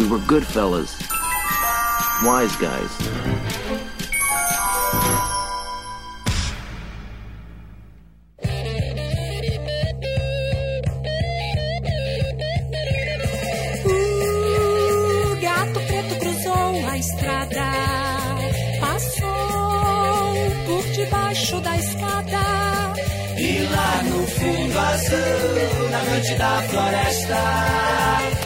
We were good fellas. Wise guys. O gato preto cruzou a estrada, passou por debaixo da escada. E lá no fundo azul, na noite da floresta,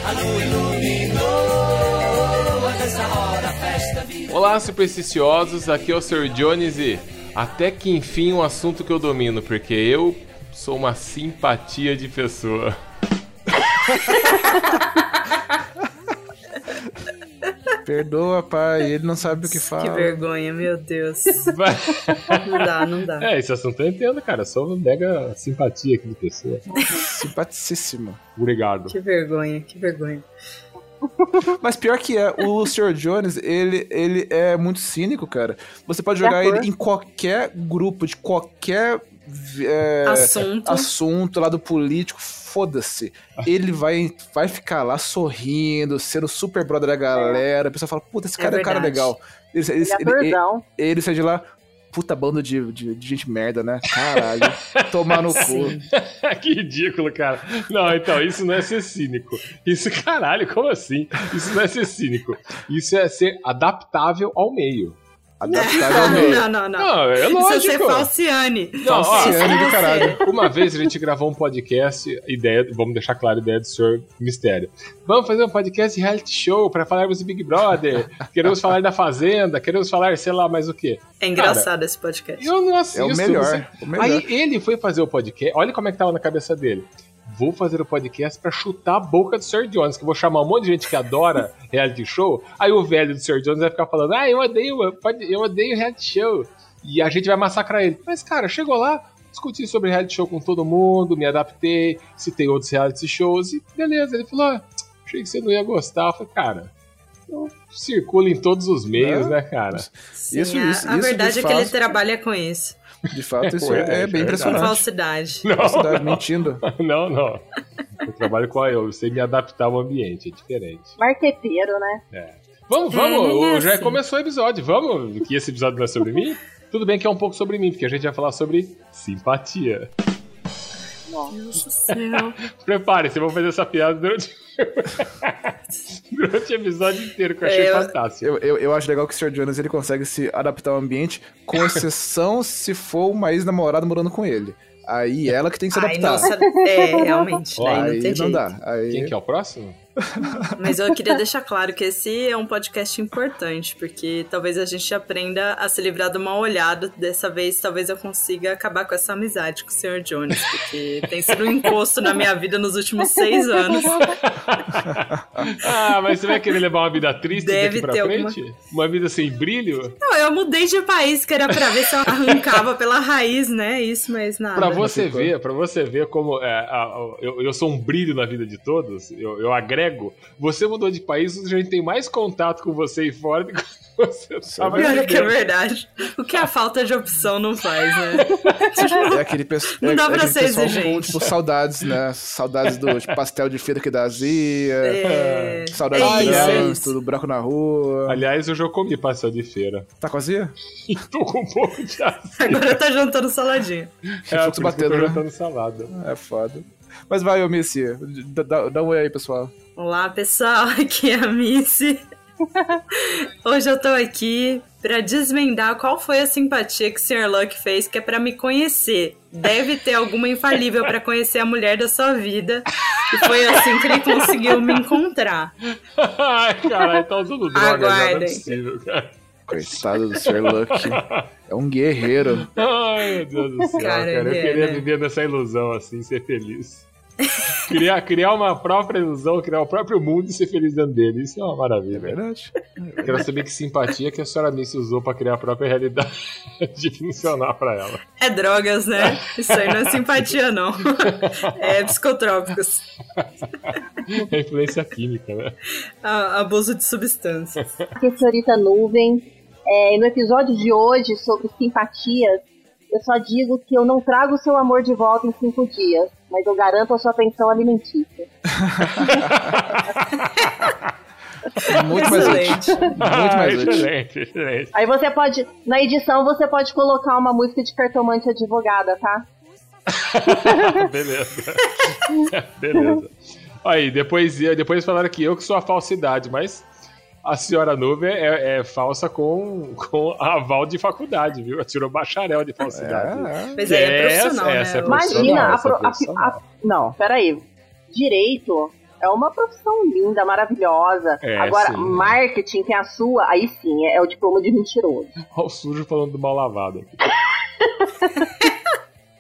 Olá, supersticiosos, aqui é o Sr. Jones e até que enfim um assunto que eu domino, porque eu sou uma simpatia de pessoa. Perdoa, pai, ele não sabe o que Que fala. vergonha, meu Deus. Não dá, não dá. É, esse assunto eu entendo, cara. Uma mega simpatia aqui de pessoa. Simpaticíssimo. Obrigado. Que vergonha, que vergonha. Mas pior que é, o Sr. Jones, ele, ele é muito cínico, cara. Você pode jogar ele em qualquer grupo, de qualquer é, Assunto. assunto lá do político, foda-se. Ele vai, vai ficar lá sorrindo, sendo super brother da galera. A pessoa fala, puta, esse É cara é, um cara legal. Ele, ele, Ele é ele, ele, atorzão. ele sai de lá, puta bando de, de, de gente merda, né? Caralho. Tomar no cu. Que ridículo, cara. Não, então, isso não é ser cínico. Isso, caralho, como assim? Isso não é ser cínico. Isso é ser adaptável ao meio. Adaptável. Não, não, não. Não, é Isso é ser lógico. falciane. Não, ó, Falciane do caralho. Uma vez a gente gravou um podcast, ideia, vamos deixar claro a ideia do senhor Mistério. Vamos fazer um podcast reality show para falarmos de Big Brother. Queremos falar da Fazenda, queremos falar, sei lá, mais o quê. É engraçado esse podcast. Eu não assisto. É o melhor, você- o melhor. Aí ele foi fazer o podcast. Olha como é que tava na cabeça dele. Vou fazer o podcast pra chutar a boca do Sr. Jones, que eu vou chamar um monte de gente que adora reality show. Aí o velho do Sr. Jones vai ficar falando: Ah, eu odeio, eu odeio reality show. E a gente vai massacrar ele. Mas, cara, chegou lá, discuti sobre reality show com todo mundo, me adaptei, citei outros reality shows e beleza. Ele falou: ah, achei que você não ia gostar. Eu falei, cara, eu circulo em todos os meios, É. né, cara? Sim, Isso- a, isso- a isso verdade é que ele trabalha com isso. De fato, isso Ué, é, é bem impressionante. falsidade. Falsidade, mentindo. Não, não. Eu trabalho com a eu, eu sei me adaptar ao ambiente, é diferente. Marqueteiro, né? Vamos, É, vamos, ele é já assim. começou o episódio, vamos, que esse episódio não é sobre mim? Tudo bem que é um pouco sobre mim, porque a gente vai falar sobre simpatia. Meu Deus do céu. Prepare-se, vamos fazer essa piada durante, durante o episódio inteiro, que eu achei É, fantástico. Eu, eu, eu acho legal que o Sr. Jonas ele consegue se adaptar ao ambiente, com exceção se for uma ex-namorada morando com ele. Aí ela que tem que se Ai, adaptar. nossa, é, realmente. Ó, daí não Aí tem não jeito. dá. Aí... Quem que é o próximo? Mas eu queria deixar claro que esse é um podcast importante, porque talvez a gente aprenda a se livrar do mal olhado. Dessa vez, talvez eu consiga acabar com essa amizade com o Sr. Jones, porque tem sido um encosto na minha vida nos últimos seis anos. Ah, mas você vai querer levar uma vida triste Deve daqui pra ter frente? Uma vida sem brilho? Não, eu mudei de país, que era pra ver se eu arrancava pela raiz, né? Isso, mas nada. Pra você ver, para você ver como é, a- a- eu, eu sou um brilho na vida de todos, eu, eu agrego. Você mudou de país, a gente tem mais contato com você aí fora do que você tava E olha que é verdade. O que a falta de opção não faz, né? É aquele, pesso- Não é, dá é pra aquele ser pessoal com, exigente. tipo, saudades, né? Saudades do tipo, pastel de feira que dá azia, É, saudades é do isso, é trânsito, isso. do buraco na rua. Aliás, eu comi pastel de feira. Tá com azia? E tô com um pouco de azia. Agora tá jantando saladinha. É, eu batendo, tô né? jantando salada. É foda. Mas vai, ô Missy, dá, dá, dá um oi aí, pessoal. Olá, pessoal, aqui é a Missy. Hoje eu tô aqui pra desvendar qual foi a simpatia que o Sr. Luck fez, que é pra me conhecer. Deve ter alguma infalível pra conhecer a mulher da sua vida. E foi assim que ele conseguiu me encontrar. Ai, caralho, tá usando droga já, não é Aguardem. possível, cara. Coitado do Sr. Luck. É um guerreiro. Ai, meu Deus do céu, Cara, cara. Eu é, queria né? viver nessa ilusão, assim, ser feliz. Criar, criar uma própria ilusão, criar o próprio mundo e ser feliz dentro dele. Isso é uma É maravilha. verdade. Quero saber que simpatia que a senhora Missy usou pra criar a própria realidade de funcionar pra ela. É drogas, né? Isso aí não é simpatia, não. É psicotrópicos. É influência química, né? A- abuso de substâncias. Aqui é senhorita Nuvem. É, no episódio de hoje sobre simpatias, eu só digo que eu não trago o seu amor de volta em cinco dias, mas eu garanto a sua pensão alimentícia. Muito mais útil. Excelente. Muito mais útil. excelente, excelente. Aí você pode, na edição, você pode colocar uma música de cartomante advogada, tá? Beleza. Beleza. Aí, depois, depois falaram que eu que sou a falsidade, mas a senhora Nuvem é, é falsa com, com aval de faculdade, viu? Ela tirou bacharel de falsidade. É, Mas aí é Essa- profissional, essa é né? profissional. Imagina, a essa pro- a- profissional. a- não, peraí. Direito é uma profissão linda, maravilhosa. É, Agora, sim. marketing, que é a sua, aí sim, é, é o diploma de mentiroso. Olha o sujo falando do mal lavado.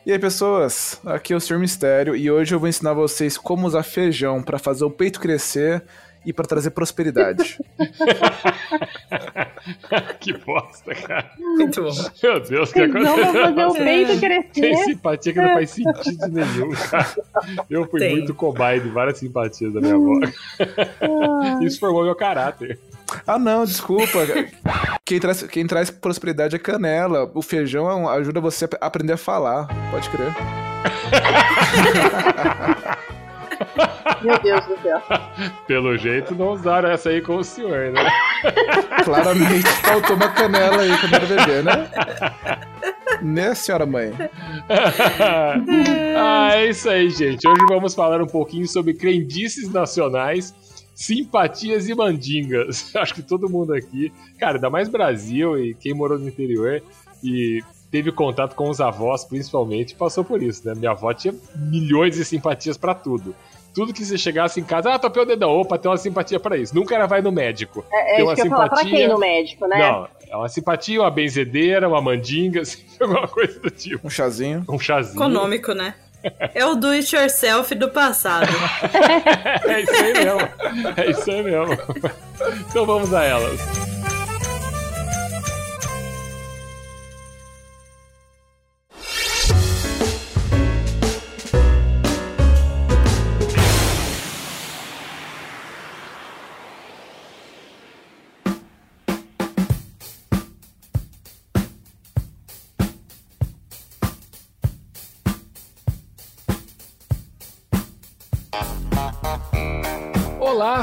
E aí, pessoas? Aqui é o Sr. Mistério e hoje eu vou ensinar vocês como usar feijão pra fazer o peito crescer e pra trazer prosperidade. que bosta, cara. Muito bom. Meu Deus, que Não coisa. vou fazer o peito Tem crescer. simpatia que não faz sentido nenhum, cara. Eu fui Tem. muito cobaia de várias simpatias da minha avó. Isso formou meu caráter. ah, não, desculpa. Quem traz, quem traz prosperidade é canela. O feijão é ajuda você a aprender a falar. Pode crer. Meu Deus do céu. Pelo jeito, não usaram essa aí com o senhor, né? Claramente faltou uma canela aí quando era bebê, né? Né, senhora mãe? ah, é isso aí, gente. Hoje vamos falar um pouquinho sobre crendices nacionais, simpatias e mandingas. Acho que todo mundo aqui, cara, ainda mais Brasil e quem morou no interior e teve contato com os avós, principalmente, passou por isso, né? Minha avó tinha milhões de simpatias pra tudo. Tudo que você chegasse em casa, ah, topei o dedão, opa, tem uma simpatia pra isso. Nunca ela vai no médico. É, é Tem isso uma que eu ia falar. Pra simpatia- quem no médico, né? Não, é uma simpatia, uma benzedeira, uma mandinga, assim, alguma coisa do tipo. Um chazinho. Um chazinho. Econômico, né? É o do it yourself do passado. É isso aí mesmo. É isso aí mesmo. Então vamos a elas.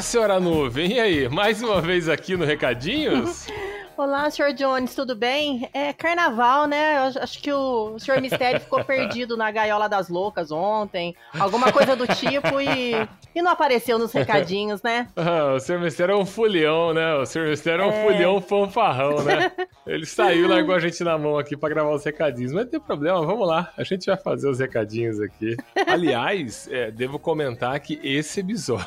Senhora nuvem. E aí, mais uma vez aqui no Recadinhos? Olá, Sr. Jones, tudo bem? É carnaval, né? Eu acho que o Sr. Mistério ficou perdido na gaiola das loucas ontem, alguma coisa do tipo, e, e não apareceu nos recadinhos, né? Ah, o senhor Mistério é um fulhão, né? O senhor Mistério é um fulhão fanfarrão, né? Ele saiu largou a gente na mão aqui pra gravar os recadinhos. Mas não tem problema, vamos lá. A gente vai fazer os recadinhos aqui. Aliás, é, devo comentar que esse episódio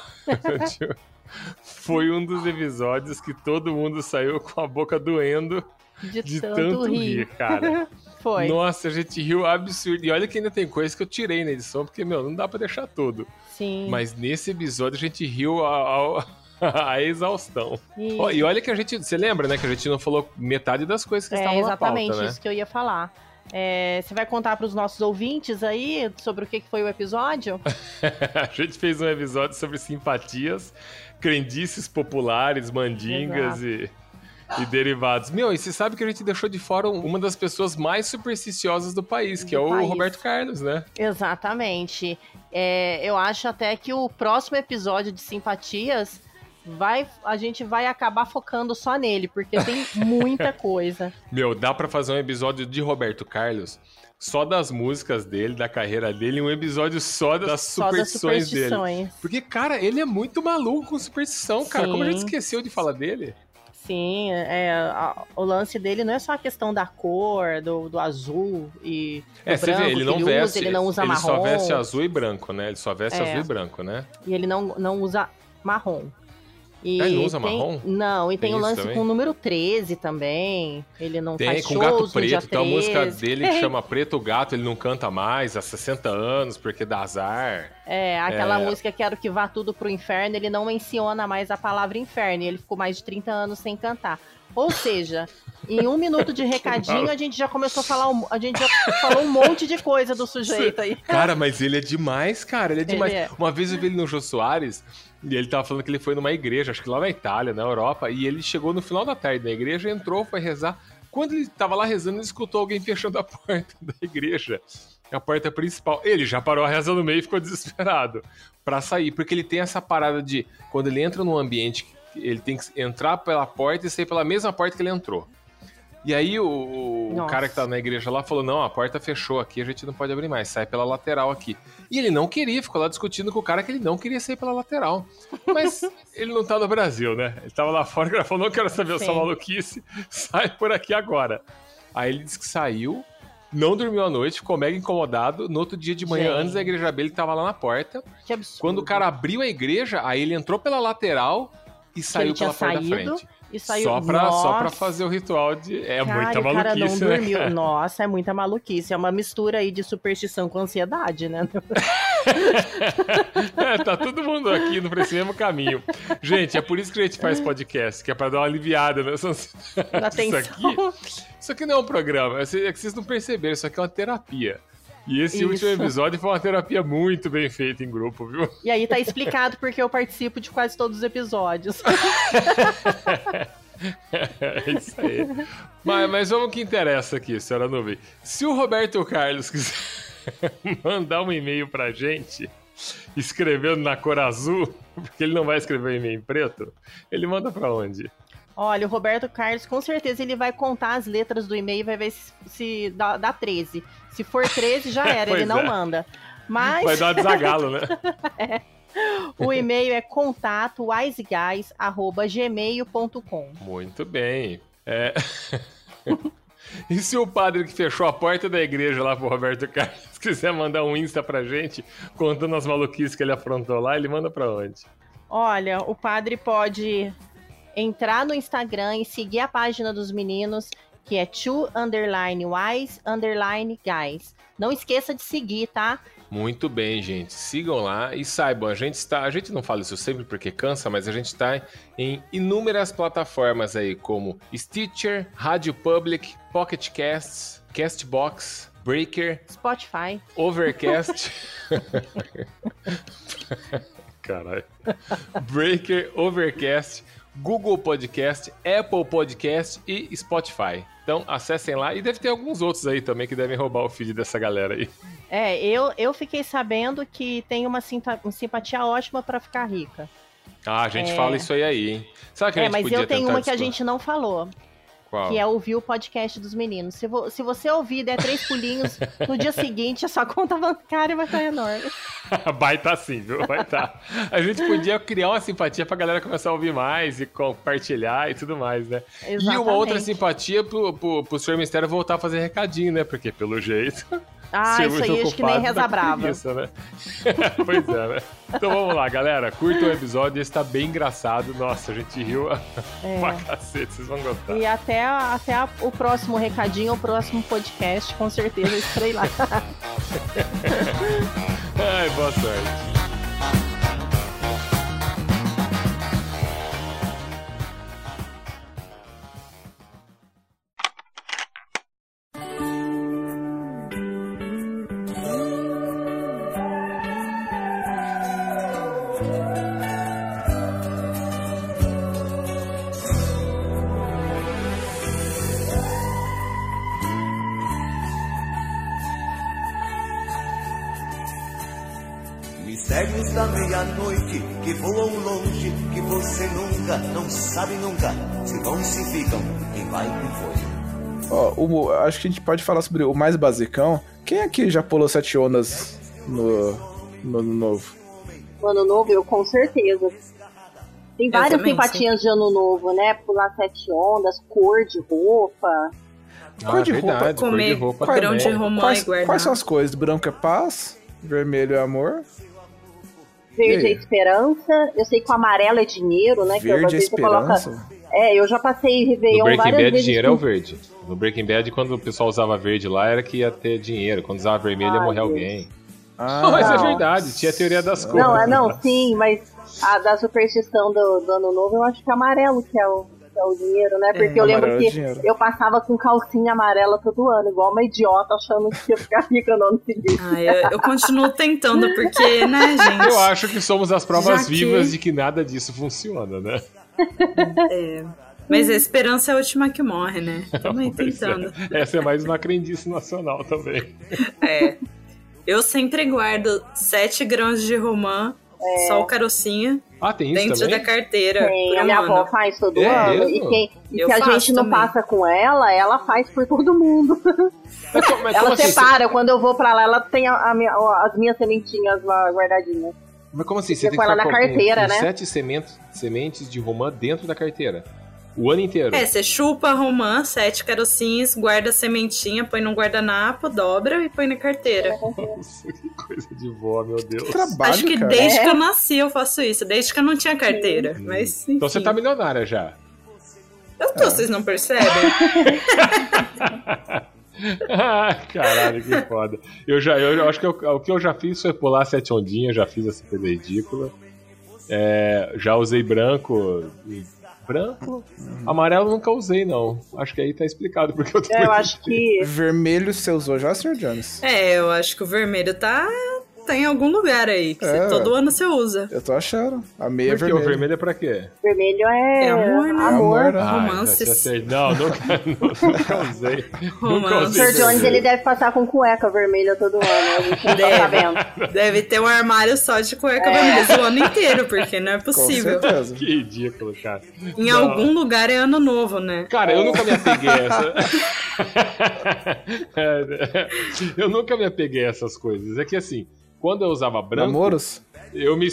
foi um dos episódios que todo mundo saiu com a boca doendo De, de tanto, tanto rir. rir, cara. Foi. Nossa, a gente riu absurdo. E olha que ainda tem coisa que eu tirei na edição, porque, meu, não dá pra deixar tudo. Sim. Mas nesse episódio a gente riu a, a, a exaustão. E- Ó, E olha que a gente. Você lembra, né? Que a gente não falou metade das coisas que é estavam na exatamente pauta, né? isso que eu ia falar. É, você vai contar para os nossos ouvintes aí sobre o que que foi o episódio? a gente fez um episódio sobre simpatias, crendices populares, mandingas e, e derivados. Meu, e você sabe que a gente deixou de fora uma das pessoas mais supersticiosas do país, que Do é o país. Roberto Carlos, né? Exatamente. É, eu acho até que o próximo episódio de Simpatias vai, a gente vai acabar focando só nele, porque tem muita coisa. Meu, dá pra fazer um episódio de Roberto Carlos. Só das músicas dele, da carreira dele, um episódio só das Só das superstições dele. superstições. Porque, cara, ele é muito maluco com superstição, cara. Como a gente Sim. esqueceu de falar dele? Sim, é, a- o lance dele não é só a questão da cor, do, do azul e do É, você branco vê, ele que não ele veste. usa, ele não usa ele marrom. só veste azul e branco, né? Ele só veste É. azul e branco, né? E ele não, não usa marrom. E Ah, ele não usa tem- marrom? Não, e tem, Tem o lance também? com o número 13 também. Ele não Tem, faz com shows Gato no Preto, tem uma música 13. dele chama Preto Gato, ele não canta mais há 60 anos porque dá azar. É, aquela É. música Quero que vá tudo pro inferno, ele não menciona mais a palavra inferno, e ele ficou mais de 30 anos sem cantar. Ou seja, em um minuto de recadinho, a gente já começou a falar, um- a gente já falou um monte de coisa do sujeito aí. Cara, mas ele é demais, cara. Ele é Ele demais. é. Uma vez eu vi ele no Jô Soares e ele tava falando que ele foi numa igreja, acho que lá na Itália, na Europa, e ele chegou no final da tarde na igreja, entrou, foi rezar. Quando ele tava lá rezando, ele escutou alguém fechando a porta da igreja. A porta principal. Ele já parou a reza no meio e ficou desesperado pra sair. Porque ele tem essa parada de. Quando ele entra num ambiente Ele tem que entrar pela porta e sair pela mesma porta que ele entrou. E aí o, o cara que tá na igreja lá falou: não, a porta fechou aqui, a gente não pode abrir mais, sai pela lateral aqui. E ele não queria, ficou lá discutindo com o cara que ele não queria sair pela lateral. Mas ele não tá no Brasil, né? Ele tava lá fora, o cara falou: não quero saber essa Sim. maluquice, sai por aqui agora. Aí ele disse que saiu, não dormiu à noite, ficou mega incomodado. No outro dia de manhã, Gente. antes da igreja abrir, ele tava lá na porta. Que absurdo. Quando o cara abriu a igreja, aí ele entrou pela lateral e saiu pela porta da frente. E saiu. Só pra, só pra fazer o ritual de. É Cara, muita o cara não maluquice, né? dormiu. Nossa, é muita maluquice. É uma mistura aí de superstição com ansiedade, né? É, tá todo mundo aqui no mesmo caminho. Gente, é por isso que a gente faz podcast, que é pra dar uma aliviada nessa Na Isso aqui, isso aqui não é um programa, é que vocês não perceberam, isso aqui é uma terapia. E esse Isso. último episódio foi uma terapia muito bem feita em grupo, viu? E aí tá explicado porque eu participo de quase todos os episódios. É isso aí. Mas, mas vamos que interessa aqui, senhora Nuvem. Se o Roberto Carlos quiser mandar um e-mail pra gente, escrevendo na cor azul, porque ele não vai escrever um e-mail em preto, ele manda pra onde? Olha, o Roberto Carlos, com certeza ele vai contar as letras do e-mail e vai ver se, se dá, dá 13. Se for 13, já era, ele não é. manda. Mas Vai dar uma desagalo, né? o e-mail é contato wiseguys@gmail.com. Muito bem. É... e se o padre que fechou a porta da igreja lá pro Roberto Carlos quiser mandar um Insta pra gente, contando as maluquices que ele aprontou lá, ele manda pra onde? Olha, o padre pode entrar no Instagram e seguir a página dos meninos, que é two underline wise underline guys. Não esqueça de seguir, tá? Muito bem, gente. Sigam lá e saibam, a gente está, a gente não fala isso sempre porque cansa, mas a gente está em inúmeras plataformas aí, como Stitcher, Rádio Public, Pocket Casts, Castbox, Breaker, Spotify. Overcast. Caralho. Breaker, Overcast, Google Podcast, Apple Podcast e Spotify. Então acessem lá e deve ter alguns outros aí também que devem roubar o feed dessa galera aí. É, eu, eu fiquei sabendo que tem uma, simpa- uma simpatia ótima pra ficar rica. Ah, a gente É. fala isso aí aí, hein? Sabe que a É, gente mas eu tenho uma que a gente não falou, Qual? que é ouvir o podcast dos meninos. Se, vo- se você ouvir e der três pulinhos, no dia seguinte a sua conta bancária vai estar enorme. Vai estar sim, viu? Vai estar. A gente podia criar uma simpatia pra galera começar a ouvir mais e compartilhar e tudo mais, né? E uma outra Exatamente. simpatia pro, pro, pro Senhor Mistério voltar a fazer recadinho, né? Porque pelo jeito. Ah, isso aí acho que nem reza brava. preguiça, né? pois é, né? Então vamos lá, galera. Curtam o episódio, esse tá bem engraçado. Nossa, a gente riu É. pra cacete, vocês vão gostar. E até, até a- o próximo recadinho, o próximo podcast, com certeza, estarei lá. Ai, boa sorte. O- acho que a gente pode falar sobre o mais basicão. Quem aqui já pulou sete ondas no, no ano novo? No ano novo, eu com certeza. Tem várias também, simpatias de ano novo, né? Pular sete ondas, cor de roupa. Cor de Ah, roupa, verdade, cor de comer roupa grão também. de romã Quais, e guardar. quais são as cores? Branco é paz, vermelho é amor, Verde é esperança. Eu sei que o amarelo é dinheiro, né? que às verde é vezes você coloca- esperança. É, eu já passei Réveillon várias Bad, vezes. dinheiro é com- o verde. No Breaking Bad, quando o pessoal usava verde lá, era que ia ter dinheiro. Quando usava vermelho, ia Ai, morrer Deus. alguém. Ah, Não, mas é verdade, tinha a teoria das cores. Não, é não, sim, mas a da superstição do, do ano novo, eu acho que é amarelo que é o, que é o dinheiro, né? Porque eu lembro é que dinheiro. eu passava com calcinha amarela todo ano, igual uma idiota, achando que ia ficar rica no ano seguinte. Ah, eu, eu continuo tentando, porque, né, gente? Eu acho que somos as provas Já que- vivas de que nada disso funciona, né? É. Mas a esperança é a última que morre, né? Também Pois é. tentando. Essa é mais uma crendice nacional também. É. Eu sempre guardo 7 grãos de romã, É. só o carocinha. Ah, tem isso dentro também? da carteira. Tem, a minha ano. avó faz todo É ano. mesmo? E, quem, e se a gente não também. passa com ela, ela faz por todo mundo. Mas, mas ela assim? separa, quando eu vou pra lá, ela tem a- a minha- as minhas sementinhas lá guardadinhas. Mas como assim? Você Você tem que põe lá ficar na com, carteira, com né? sete sementes, sementes de romã dentro da carteira. O ano inteiro. É, você chupa a romã, sete carocinhos, guarda a sementinha, põe num guardanapo, dobra e põe na carteira. Nossa, que coisa de vó, meu Deus. Que trabalho, Acho que cara. desde É. que eu nasci eu faço isso, desde que eu não tinha carteira. Mas, Então você enfim. tá milionária já. Eu tô, vocês não percebem? Ah, Caralho, que foda. Eu já, eu, eu acho que eu- o que eu já fiz foi pular sete ondinhas, já fiz essa coisa ridícula. É, já usei branco. Branco? Amarelo nunca usei, não. Acho que aí tá explicado porque eu tô É, eu acho que. Vermelho você usou já, Sr. Jones? É, eu acho que o vermelho tá, tá em algum lugar aí. que você- É. todo ano você usa. Eu tô achando. A meia é Porque vermelha. o vermelho é pra quê? Vermelho é. É amor, né? Amor, né? Ah, Romances. Não, nunca, nunca usei. Nunca Romance. usei. Sr. Jones, ele deve passar com cueca vermelha todo ano. A gente não tá Deve. sabendo. Deve ter um armário só de cueca É. vermelha o ano inteiro, porque não é Com possível. certeza. Que ridículo, cara. Em Não. algum lugar é ano novo, né? Cara, eu nunca me apeguei a essa. É, eu nunca me apeguei a essas coisas. É que assim, quando eu usava branco, Namoros? eu me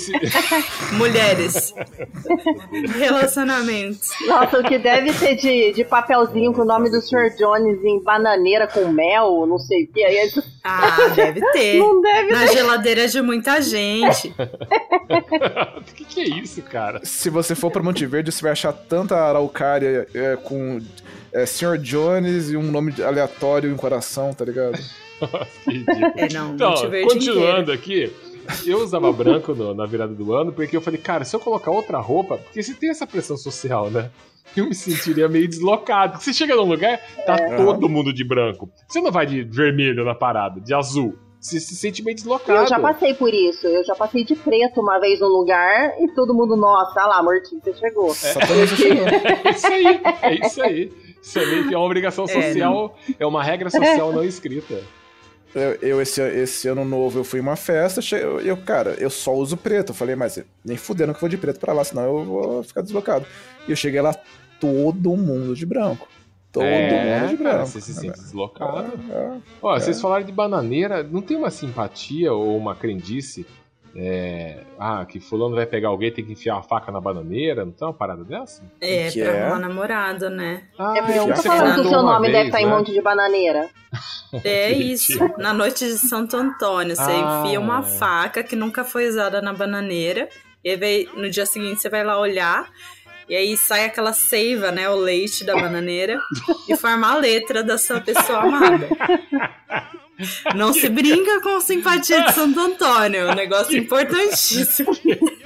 Mulheres. Relacionamentos. Nossa, o que deve ter de, de papelzinho com o nome do Sr. Jones em bananeira com mel, não sei o que. Aí isso Ah, deve ter. não deve Na geladeira de muita gente. O que, que é isso, cara? Se você for pra Monte Verde, você vai achar tanta araucária é, com é, Sr. Jones e um nome aleatório em coração, tá ligado? É, não. Então, Verde continuando aqui, eu usava branco no- na virada do ano porque eu falei, cara, se eu colocar outra roupa, porque se tem essa pressão social, né? Eu me sentiria meio deslocado. Porque você chega num lugar, tá todo mundo de branco. Você não vai de vermelho na parada, de azul. Você se sente meio deslocado. Eu já passei por isso. Eu já passei de preto uma vez num lugar e todo mundo, nossa, olha lá, Mortinho, você chegou. Chegou. É isso aí, é isso aí. Isso é meio que uma obrigação social, é, uma regra social não escrita. Eu, eu, esse, esse ano novo, eu fui em uma festa, eu, eu, cara, eu só uso preto. Eu falei, mas nem fudendo que eu vou de preto pra lá, senão eu vou ficar deslocado. E eu cheguei lá, todo mundo de branco. Todo mundo de cara, branco. você se sente deslocado. É, Ó, vocês falaram de bananeira, não tem uma simpatia ou uma crendice? É, ah, que fulano vai pegar alguém tem que enfiar a faca na bananeira, não tem uma parada dessa? É, Que pra é? arrumar namorado, né? Ah, É porque eu tô você falando que o seu nome vez, deve estar em né? monte de bananeira. É isso. Na noite de Santo Antônio, você Ah. enfia uma faca que nunca foi usada na bananeira. E aí no dia seguinte você vai lá olhar. E aí sai aquela seiva, né? O leite da bananeira. e forma a letra da sua pessoa amada. Não se brinca com simpatia de Santo Antônio. É um negócio importantíssimo.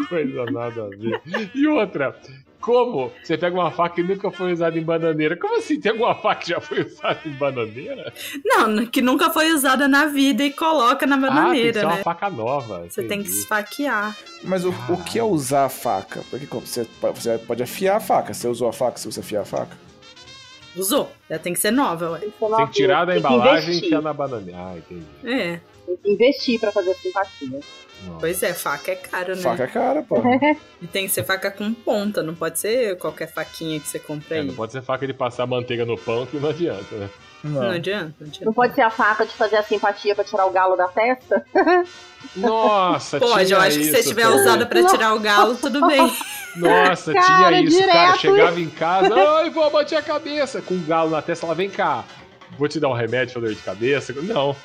Coisa nada a ver. E outra, como você pega uma faca que nunca foi usada em bananeira? Como assim? Tem alguma faca que já foi usada em bananeira? Não, que nunca foi usada na vida e coloca na ah, tem que bananeira, ser uma né? faca nova. Você tem que entendi. esfaquear. Mas o, o que é usar a faca? Porque você, você pode afiar a faca. Você usou a faca se você afiar a faca? Usou. Já tem que ser nova, ué. Tem que tirar da Tem que embalagem e enfiar na bananeira. Ah, entendi. É. Tem que investir pra fazer simpatia. Nossa. Pois é, faca é caro, né? Faca é cara, pô. E tem que ser faca com ponta, não pode ser qualquer faquinha que você compra É, aí. não pode ser faca de passar manteiga no pão que não adianta, né? Não Não. adianta, não adianta. Não pode ser a faca de fazer a simpatia pra tirar o galo da testa? Nossa, Pode, tinha eu acho que se tiver usada pra tirar o galo, tudo bem. Nossa, Cara, tinha isso, cara. direto. Chegava em casa, ai, vou bater a cabeça com um galo na testa. Ela vem cá, vou te dar um remédio pra dor de cabeça. Não,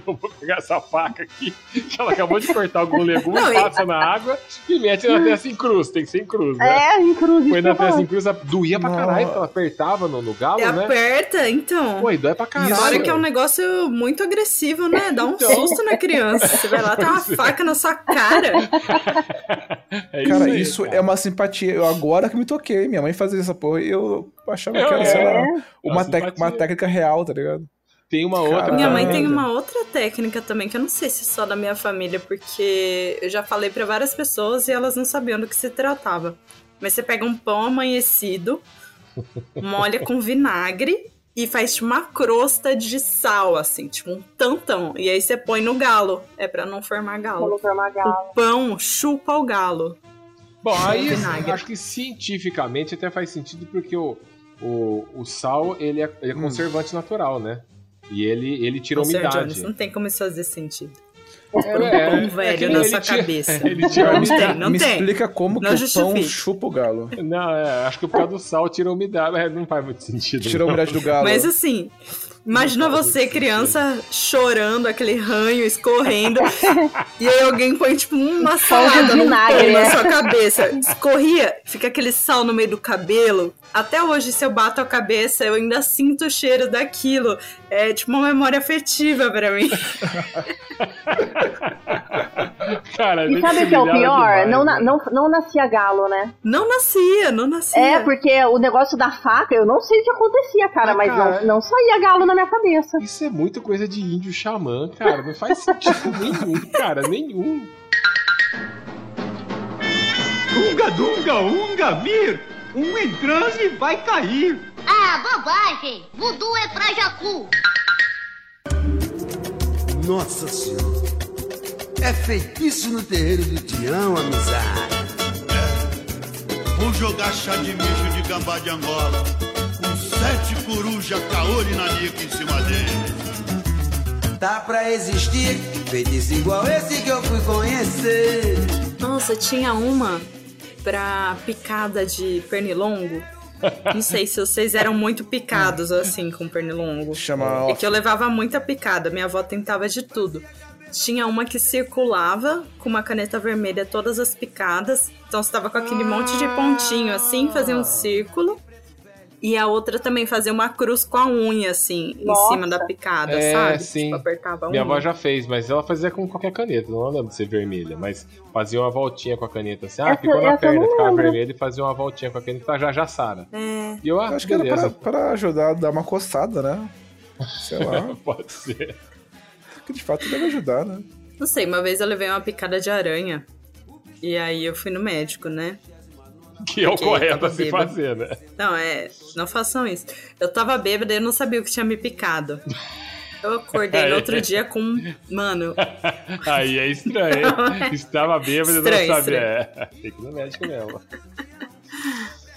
eu vou pegar essa faca aqui, que ela acabou de cortar algum legume, Não, passa na água e mete na testa em cruz. Tem que ser em cruz, né? É, em cruz. Põe isso na que eu testa em cruz, ela doía pra caralho, porque ela apertava no, no galo, E né? aperta, então. Pô, e dói pra caralho. Fora que é um negócio muito agressivo, né? Dá um Então. susto na criança. Você vai lá, tem uma é. faca na sua cara. É Cara, aí, isso cara. é uma simpatia. Eu agora que me toquei. Minha mãe fazia essa porra e eu achava que É, era, sei lá, é uma, uma técnica real, tá ligado? Tem uma outra. Caralho. Minha mãe tem uma outra técnica também, que eu não sei se é só da minha família, porque eu já falei pra várias pessoas e elas não sabiam do que se tratava. Mas você pega um pão amanhecido, molha com vinagre e faz tipo uma crosta de sal, assim, tipo um tantão. E aí você põe no galo. É pra não formar Pra galo. não formar galo. O pão chupa o galo. Bom, aí vinagre. acho que cientificamente até faz sentido porque o, o, o sal ele é, ele é Hum. conservante natural, né? E ele, ele tira umidade. Jones, não tem como isso fazer sentido. É, Um velho que na ele sua tira- cabeça. Ele tira Não umidade. tem, não Me tem. explica como Não que o pão chupa o galo. Não, é, acho que por causa do sal tira a umidade. É, não faz muito sentido. Tira a umidade do galo. Mas assim, imagina você, criança, chorando, aquele ranho escorrendo, e aí alguém põe, tipo, uma salada no vinagre, pão na né? sua cabeça. Escorria, fica aquele sal no meio do cabelo. Até hoje, se eu bato a cabeça, eu ainda sinto o cheiro daquilo. É tipo uma memória afetiva pra mim. Cara, E sabe se o que é o pior? demais, não, na- né? não, não nascia galo, né? Não nascia, não nascia. É, porque o negócio da faca, eu não sei o que acontecia, cara, Ah, mas cara. não, não saía galo na minha cabeça. Isso é muito coisa de índio xamã, cara. Não faz sentido nenhum, cara. Nenhum. Unga, dunga, unga, vir! Um em transe vai cair! Ah, bobagem! Voodoo é pra Jacu! Nossa Senhora. É feitiço no terreiro do Tião, amizade. Vou jogar chá de mijo de gambá de Angola com sete coruja caolho e nanica em cima dele. Tá pra existir feitiço igual esse que eu fui conhecer. Nossa, tinha uma pra picada de pernilongo. Não sei se vocês eram muito picados assim com pernilongo. Chama É que eu levava muita picada, minha avó tentava de tudo. Tinha uma que circulava com uma caneta vermelha todas as picadas. Então você tava com aquele monte de pontinho assim, fazia um círculo. E a outra também fazia uma cruz com a unha, assim, Nossa. em cima da picada, É, sabe? sim. Tipo, apertava a Minha unha. avó já fez, mas ela fazia com qualquer caneta, não lembro de ser vermelha, mas fazia uma voltinha com a caneta assim. Ah, Essa- ficou na perna, ficava vermelha e fazia uma voltinha com a caneta, já já Sara. É. E eu, ah, Eu acho que era beleza. pra, pra ajudar a dar uma coçada, né? Sei lá. Pode ser. que de fato deve ajudar, né? Não sei, uma vez eu levei uma picada de aranha. E aí eu fui no médico, né? Que é o correto a se bêbado. fazer, né? Não, é. Não façam isso. Eu tava bêbada e eu não sabia o que tinha me picado. Eu acordei no outro dia com. Mano, Aí é estranho, hein? Estava bêbado e não sabia. estranho. É, tem que ir no médico mesmo.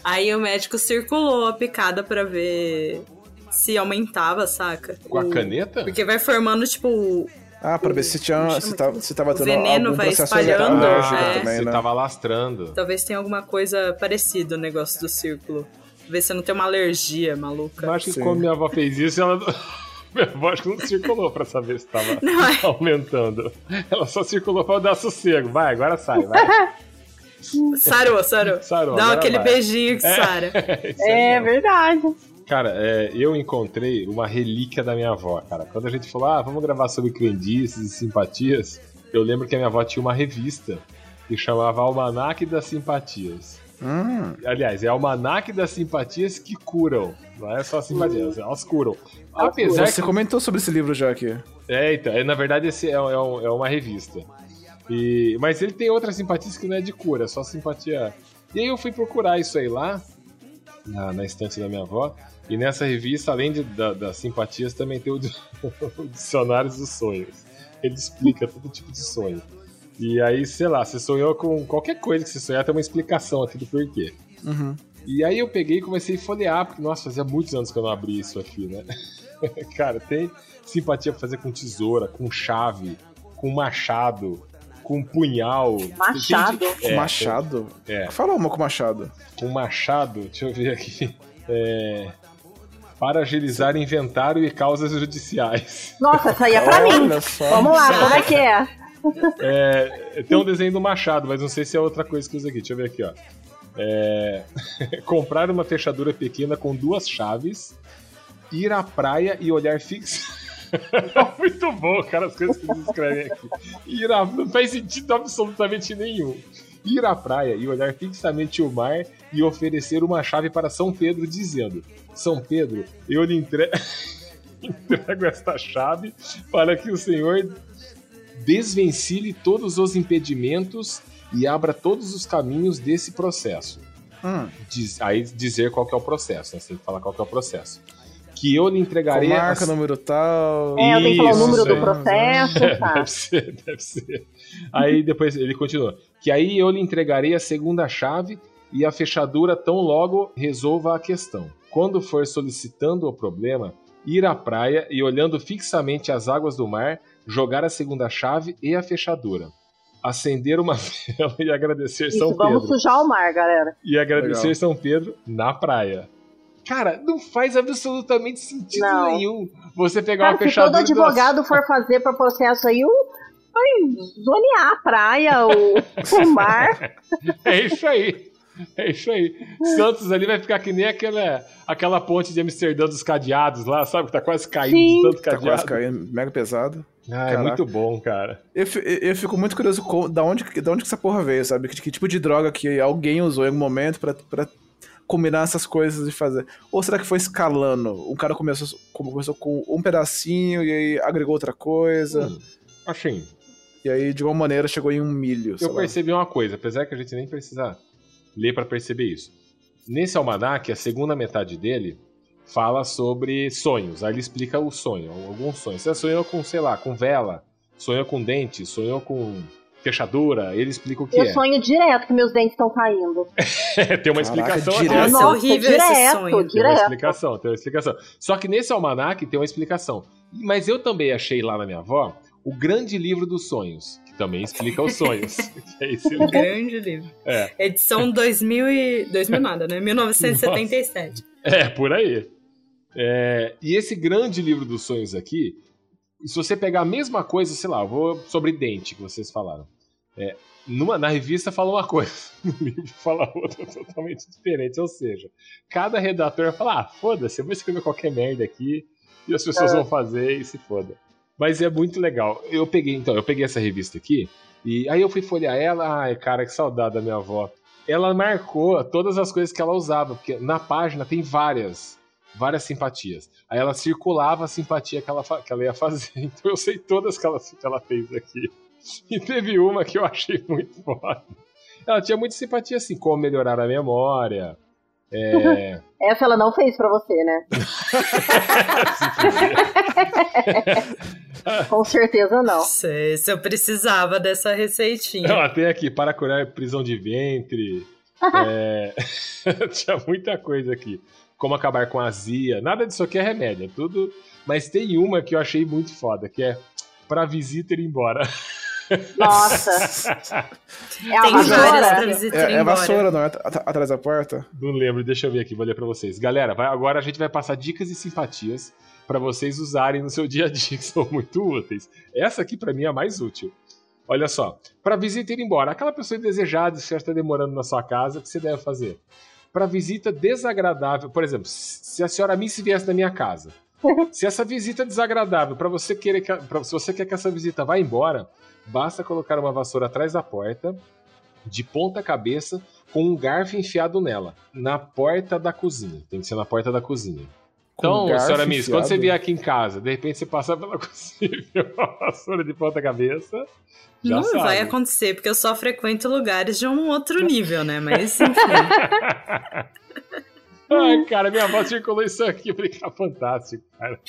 aí o médico circulou a picada pra ver se aumentava, saca? Com a O- caneta? Porque vai formando, tipo. Ah, pra ver se, tinha, se, tava, se tava O tendo veneno algum vai processo espalhando, alérgico é. também, Você né? tava lastrando. Talvez tenha alguma coisa parecida o negócio do círculo. Ver se você não tem uma alergia maluca. Eu acho que Sim. quando minha avó fez isso, ela. Minha avó acho que não circulou pra saber se tava Não, é. aumentando. Ela só circulou pra dar sossego. Vai, agora sai, vai. Sarou, sarou. Sarou, Dá aquele vai. beijinho que sara. Isso aí É mesmo. verdade. Cara, é, eu encontrei uma relíquia da minha avó, cara. Quando a gente falou, ah, vamos gravar sobre crendices e simpatias, eu lembro que a minha avó tinha uma revista que chamava Almanaque das Simpatias. Hum, Aliás, é Almanaque das Simpatias que curam. Não é só simpatias, elas curam. Apesar você que comentou sobre esse livro já aqui. É, então, é, na verdade esse é, é um- é uma revista. E, mas ele tem outras simpatias que não é de cura, é só simpatia. E aí eu fui procurar isso aí lá, na, na estante da minha avó, e nessa revista, além de, da- das simpatias, também tem o, o Dicionário dos Sonhos. Ele explica todo tipo de sonho. E aí, sei lá, você sonhou com qualquer coisa que você sonhar, tem uma explicação aqui do porquê. Uhum. E aí eu peguei e comecei a folhear, porque, nossa, fazia muitos anos que eu não abri isso aqui, né? Cara, tem simpatia pra fazer com tesoura, com chave, com machado, com punhal. Machado? É, machado? É. Fala uma com machado. Com machado, deixa eu ver aqui. É, para agilizar inventário e causas judiciais. Nossa, essa aí é pra mim. Vamos lá, como é que é? É, tem um desenho do machado, mas não sei se é outra coisa que usa aqui. Deixa eu ver aqui, ó. É, comprar uma fechadura pequena com duas chaves, ir à praia e olhar fixo. Muito bom, cara, as coisas que eles escrevem aqui. Ir à... Não faz sentido absolutamente nenhum. Ir à praia e olhar fixamente o mar e oferecer uma chave para São Pedro, dizendo: São Pedro, eu lhe entre... entrego esta chave para que o Senhor desvencilhe todos os impedimentos e abra todos os caminhos desse processo. Hum, Diz- aí dizer qual que é o processo, né? Você tem que falar qual que é o processo. Que eu lhe entregarei. marca, as- número tal. É, eu tenho que falar o número do aí. processo, tá? deve ser, deve ser. Aí depois ele continua. que aí eu lhe entregarei a segunda chave e a fechadura tão logo resolva a questão. Quando for solicitando o problema, ir à praia e olhando fixamente as águas do mar, jogar a segunda chave e a fechadura. Acender uma vela e agradecer Isso, São vamos Pedro. sujar o mar, galera. E agradecer Legal. São Pedro na praia. Cara, não faz absolutamente sentido Não. nenhum você pegar Cara, uma se todo fechadura e dar- advogado for fazer para processo aí, vai zonear a praia, o, o mar. É isso aí. É isso aí. Santos ali vai ficar que nem aquela, aquela ponte de Amsterdã dos cadeados lá, sabe? Que tá quase caindo Sim. de tanto Tá cadeado. quase caindo, mega pesado. Ah, é muito bom, cara. Eu, eu- eu fico muito curioso com, da, onde, que- da onde que essa porra veio, sabe? Que, que tipo de droga que alguém usou em algum momento pra, pra combinar essas coisas e fazer. Ou será que foi escalando? Um cara começou, começou com um pedacinho e aí agregou outra coisa. Hum, assim, E aí, de alguma maneira, chegou em um milho. sei eu lá. percebi uma coisa, apesar que a gente nem precisa ler pra perceber isso. Nesse almanac, a segunda metade dele fala sobre sonhos. Aí ele explica o sonho, alguns sonhos. Você sonhou com, sei lá, com vela, sonhou com dente, sonhou com fechadura, ele explica o que Eu é. sonho direto que meus dentes estão caindo. Tem uma Caraca, explicação direto. aqui. Nossa, Nossa, horrível esse direto, sonho. Tem uma direto. explicação, tem uma explicação. Só que nesse almanac tem uma explicação. Mas eu também achei lá na minha avó o grande livro dos sonhos, também explica os sonhos. é esse livro. Grande livro. É. Edição 2000 e... 2000 nada, né? 1977. É, por aí. É, e esse grande livro dos sonhos aqui, se você pegar a mesma coisa, sei lá, eu vou sobre dente que vocês falaram. É, numa, na revista fala uma coisa, no livro fala outra totalmente diferente. Ou seja, cada redator fala: ah, foda-se, eu vou escrever qualquer merda aqui e as pessoas vão fazer e se foda. Mas é muito legal. Eu peguei, então, eu peguei essa revista aqui e aí eu fui folhear ela. Ai, cara, que saudade da minha avó. Ela marcou todas as coisas que ela usava, porque na página tem várias, várias simpatias. Aí ela circulava a simpatia que ela, que ela ia fazer. Então eu sei todas que ela, que ela fez aqui. E teve uma que eu achei muito foda. Ela tinha muita simpatia assim, como melhorar a memória. É, Essa ela não fez pra você, né? Com certeza não. Sei, se eu precisava dessa receitinha. Ela tem aqui para curar prisão de ventre. é, Tinha muita coisa aqui. Como acabar com a azia. Nada disso aqui é remédio, é tudo. Mas tem uma que eu achei muito foda, que é para visita ir embora. Nossa. É a Tem várias vassoura. pra visitar É, é vassoura, não é? At- Atrás da porta? Não lembro, deixa eu ver aqui, vou ler pra vocês. Galera, vai- agora a gente vai passar dicas e simpatias pra vocês usarem no seu dia a dia, que são muito úteis. Essa aqui pra mim é a mais útil. Olha só, pra visita ir embora, aquela pessoa indesejada que você está demorando na sua casa, o que você deve fazer? Pra visita desagradável, por exemplo, se a senhora Missy viesse na minha casa, se essa visita é desagradável, para você querer que, pra- se você quer que essa visita vá embora, basta colocar uma vassoura atrás da porta, de ponta cabeça, com um garfo enfiado nela, na porta da cozinha. Tem que ser na porta da cozinha. Então, um senhora Miss, quando você vier aqui em casa, de repente você passar pela cozinha e uma vassoura de ponta cabeça, já Não sabe. vai acontecer, porque eu só frequento lugares de um outro nível, né? Mas, enfim. Ai, cara, minha avó circulou isso aqui, eu falei, que fantástico, cara.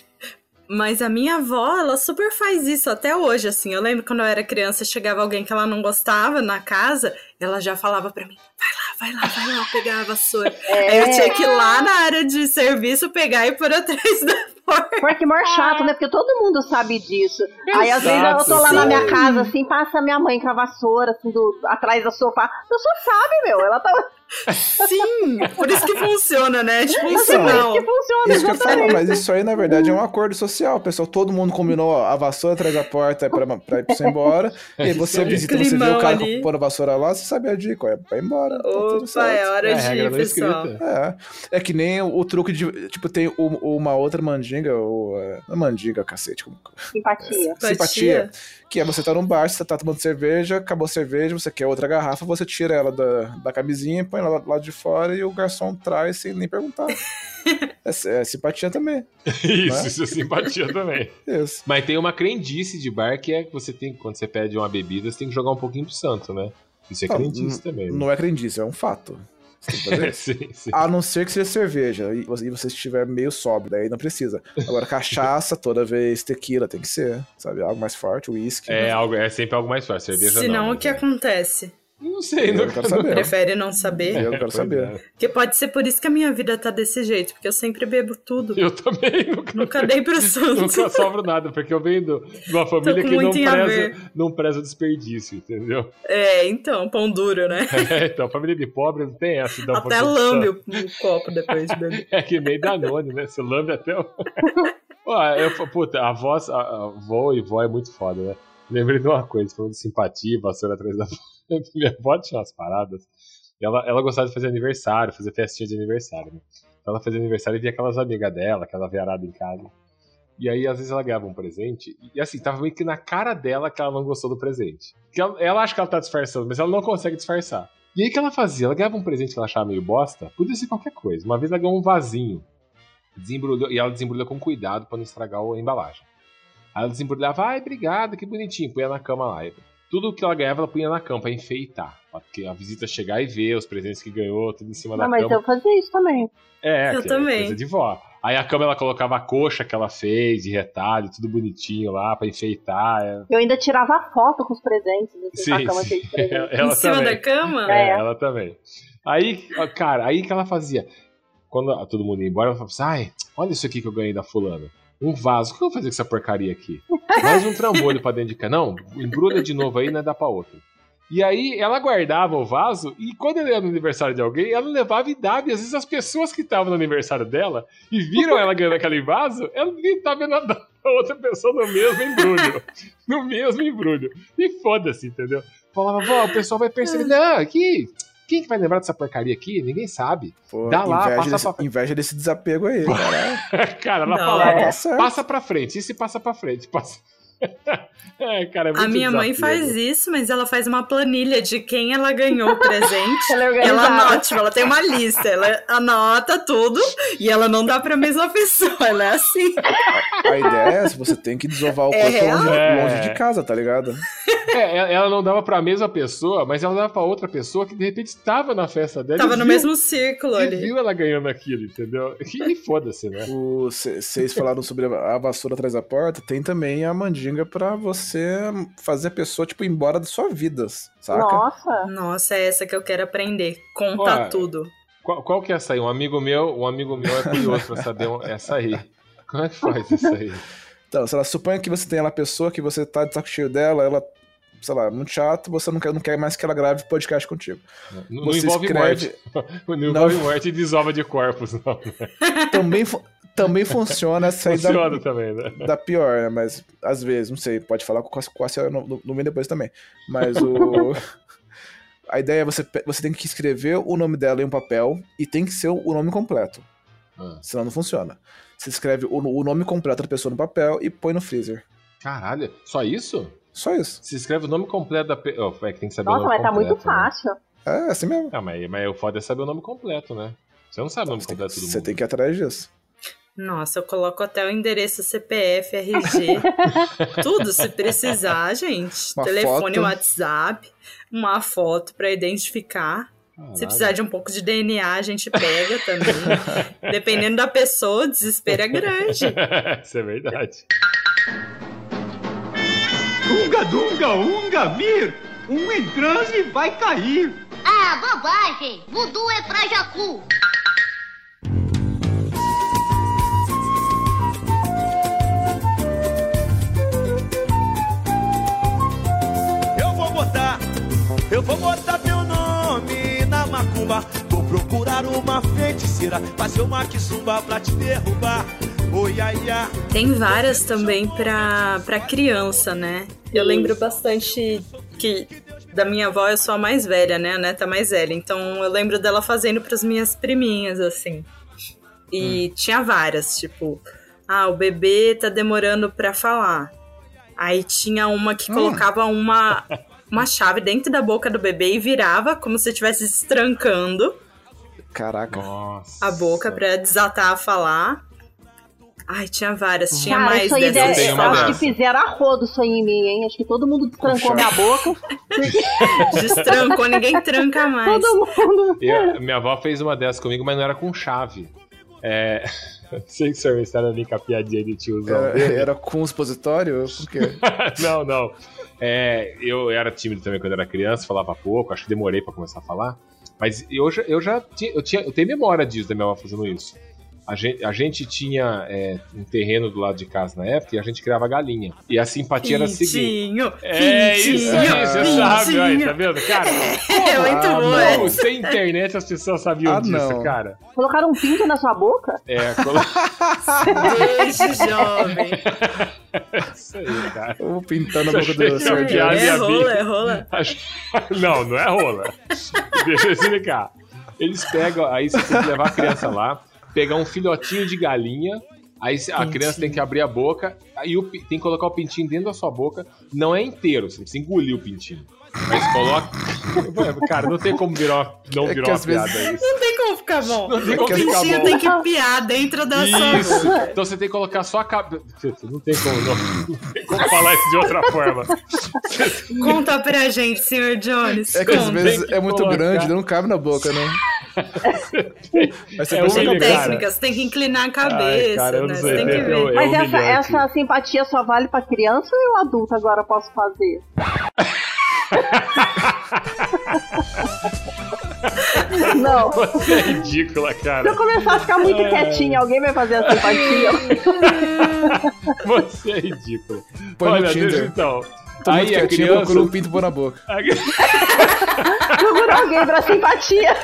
Mas a minha avó, ela super faz isso até hoje, assim. Eu lembro quando eu era criança, chegava alguém que ela não gostava na casa, ela já falava pra mim, vai lá, vai lá, vai lá pegar a vassoura. Aí eu tinha que ir lá na área de serviço pegar e pôr atrás da porta. Porque maior chato, né? Porque todo mundo sabe disso. Aí às vezes eu tô lá Exato, na minha sim. casa, assim, passa minha mãe com a vassoura, assim, do, atrás do sofá. A pessoa sabe, meu. Ela tá. Sim, por isso que funciona, né? Tipo um Mas é por isso sinal. que funciona, Isso que eu falo, mas isso aí, na verdade, é um acordo social. Pessoal, todo mundo combinou a vassoura atrás da porta pra, pra ir pra você embora. E você visita, você vê o cara ali. pôr a vassoura lá, você sabe a dica, ó, vai embora. Tá tudo Opa, certo. é hora É, de ir, pessoal. É. É que nem o, o truque de. Tipo, tem o- uma outra mandinga, ou. É, não é mandinga, cacete. Como, Simpatia. simpatia. Que é você tá num bar, você tá tomando cerveja, acabou a cerveja, você quer outra garrafa, você tira ela da, da camisinha, põe ela lá de fora e o garçom traz sem nem perguntar. é, é simpatia também. Isso, Né? isso é simpatia também. Isso. Mas tem uma crendice de bar que é que você tem, quando você pede uma bebida, você tem que jogar um pouquinho pro santo, né? Isso é Não, crendice também. né? Não é crendice, é um fato. Sim, sim. A não ser que seja cerveja e você, e você estiver meio sóbrio, daí não precisa. Agora, cachaça, toda vez, tequila, tem que ser, sabe? Algo mais forte, uísque. É, algo, é sempre algo mais fácil. Cerveja Senão não. o que né? acontece? Não sei, Eu nunca quero saber. Prefere não saber? Eu quero Pois saber. é. Porque pode ser por isso que a minha vida tá desse jeito, porque eu sempre bebo tudo. Eu também nunca, Nunca dei pro santo. nunca sobro nada, porque eu venho de uma família que não preza, não preza o desperdício, entendeu? É, então, pão duro, né? então, família de pobre não tem essa. dar Até lambe o, o copo depois de beber. É que nem Danone, né? Você lambe até o... Ó, eu, puta, a voz, a, a avó e vó é muito foda, né? Lembrei de uma coisa, falando de simpatia, vassoura atrás da Minha avó tinha umas paradas. Ela, ela gostava de fazer aniversário, fazer festinha de aniversário, né? Então ela fazia aniversário e via aquelas amigas dela, aquela veiarada em casa. E aí, às vezes, ela ganhava um presente. E assim, tava meio que na cara dela que ela não gostou do presente. Ela, ela acha que ela tá disfarçando, mas ela não consegue disfarçar. E aí, o que ela fazia? Ela ganhava um presente que ela achava meio bosta. Podia ser qualquer coisa. Uma vez ela ganhou um vasinho. Desembrulhou, e ela desembrulhou com cuidado pra não estragar a embalagem. Aí ela desembrulhava, ai, obrigado, que bonitinho. Punha na cama lá. Tudo que ela ganhava, ela punha na cama pra enfeitar. Pra que a visita chegar e ver os presentes que ganhou, tudo em cima Não, da mas cama. eu fazia isso também. É, Eu que também. É coisa de vó. Aí a cama ela colocava a coxa que ela fez, de retalho, tudo bonitinho lá pra enfeitar. é. Eu ainda tirava foto com os presentes, assim, Sim, cama sim. presentes. Ela em cima também. da cama? É, É. ela também. Aí, cara, aí que ela fazia. Quando todo mundo ia embora, ela falava assim: ai, olha isso aqui que eu ganhei da fulana. Um vaso. O que eu vou fazer com essa porcaria aqui? Mais um trambolho pra dentro de casa. Não, embrulha de novo aí, não dá pra outro. E aí ela guardava o vaso e quando ele ia no aniversário de alguém, ela levava e dava. E às vezes as pessoas que estavam no aniversário dela e viram ela ganhando aquele vaso, ela tá vendo a outra pessoa no mesmo embrulho. No mesmo embrulho. E foda-se, entendeu? Falava, vó, o pessoal vai perceber. Não, aqui. Quem que vai lembrar dessa porcaria aqui? Ninguém sabe. Pô, Dá lá, inveja, passa desse, pra- inveja desse desapego aí, caralho. Cara, ela Não. falava, Tá passa pra frente. E se passa pra frente? Passa. é, cara, é A minha mãe desapego. faz isso, mas ela faz uma planilha de quem ela ganhou o presente. Ela é ela anota, tipo, ela tem uma lista, ela anota tudo e ela não dá pra mesma pessoa, ela é assim. A ideia é essa, você tem que desovar o É corpo longe, É. longe de casa, tá ligado? É, ela- ela não dava pra mesma pessoa, mas ela dava pra outra pessoa que de repente estava na festa dela. Tava e no viu- mesmo círculo ali. viu ela ganhando aquilo, entendeu? E foda-se, né? Vocês falaram sobre a a vassoura atrás da porta, tem também a mandinga pra você fazer a pessoa, tipo, ir embora da sua vida, saca? Nossa. Nossa, é essa que eu quero aprender. Contar Ó, tudo. Qual, qual que é essa aí? Um amigo meu, um amigo meu é curioso pra saber essa aí. Como é que faz isso aí? Então, se ela suponha que você tem ela pessoa que você tá de saco cheio dela, ela, sei lá, muito chato, você não quer, não quer mais que ela grave podcast contigo. Não, não envolve escreve- morte. Não envolve morte e desova de corpos, não. né? Também, também funciona essa aí da, Funciona também, né? da pior, né? Mas às vezes, não sei, pode falar com a, com a senhora no, meio depois também. Mas o. A ideia é você, você tem que escrever o nome dela em um papel e tem que ser o nome completo. Ah. Senão não funciona. Você escreve o, o nome completo da pessoa no papel e põe no freezer. Caralho, só isso? Só isso. Se escreve o nome completo da pessoa. Oh, é que tem que saber Nossa, o nome mas tá muito completo, né? fácil. É, assim mesmo. Ah, mas, mas o foda é saber o nome completo, né? Você não sabe o nome Você tem, completo do você mundo. tem que ir atrás disso. Nossa, eu coloco até o endereço CPF, RG, tudo se precisar, gente. Uma Telefone, foto. WhatsApp, uma foto pra identificar. Se precisar de um pouco de DNA, a gente pega também. Dependendo da pessoa, o desespero é grande. Isso é verdade. Dunga, dunga, unga, vir! Um em transe vai cair! Ah, bobagem! Voodoo é pra Jacu! Eu vou botar teu nome na macumba. Vou procurar uma feiticeira, fazer uma quizumba pra te derrubar. Oi, ai, ai. Tem várias também pra, pra criança, né? Eu lembro bastante que da minha avó eu sou a mais velha, né? A neta mais velha. Então eu lembro dela fazendo pras minhas priminhas, assim. E tinha várias, tipo, ah, o bebê tá demorando pra falar. Aí tinha uma que colocava uma, uma chave dentro da boca do bebê e virava como se estivesse destrancando Caraca. Nossa. a boca pra desatar a falar. Ai, tinha várias, tinha Cara, mais isso aí dessas. deve, eu acho que fizeram a rodo isso aí em mim, hein? Acho que todo mundo trancou minha boca. Destrancou, ninguém tranca mais. Todo mundo. Eu- minha avó fez uma dessas comigo, mas não era com chave. É. Não sei se o senhor está ali com a piadinha de tiozão. Era, dele. era com o expositório? O quê? não, não. É, eu era tímido também quando era criança, falava pouco, acho que demorei pra começar a falar. Mas eu já, eu já tinha, eu tinha, eu tenho memória disso da minha avó fazendo isso. A gente, a gente tinha é, um terreno do lado de casa na época e a gente criava galinha. E a simpatia era a seguinte. Pintinho, É isso aí, pintinho, você sabe, aí, pintinho. tá vendo? Cara, É muito Ah, bom, não. é. sem internet as pessoas sabiam Ah, disso, não. cara. Colocaram um pinto na sua boca? É, colo... Beijo, jovem. isso aí, cara. Eu vou pintando a boca do piada. Jones. É minha rola, é rola. Não, não é rola. Deixa eu explicar. Eles pegam, aí você tem que levar a criança lá, pegar um filhotinho de galinha, aí a criança tem que abrir a boca, aí o pi- tem que colocar o pintinho dentro da sua boca. Não é inteiro, você precisa engolir o pintinho. Mas coloca. Cara, não tem como virar uma, não É virar uma vezes- né? piada isso. Não tem como ficar bom. Não tem o como ficar pintinho bom. tem que piar dentro da sua Isso! boca. Então você tem que colocar só a cabeça. Não tem como, não, não tem como falar isso de outra forma. Conta pra gente, Sr. Jones. É que às vezes é muito colocar. grande, não cabe na boca, né? Mas você É colocar- cara. técnicas, tem que inclinar a cabeça, cara, eu não né? sei, tem que ver. Mas essa, humilhante. essa simpatia só vale pra criança ou eu adulto agora posso fazer? Não. Você é ridícula, Se eu cara. começar a ficar muito quietinha, alguém vai fazer a simpatia? Você é ridícula. Põe no Olha, Tinder. deixa então. Tô muito Aí a quietinho, criança. procura um pinto pôr na boca. Procura alguém pra simpatia.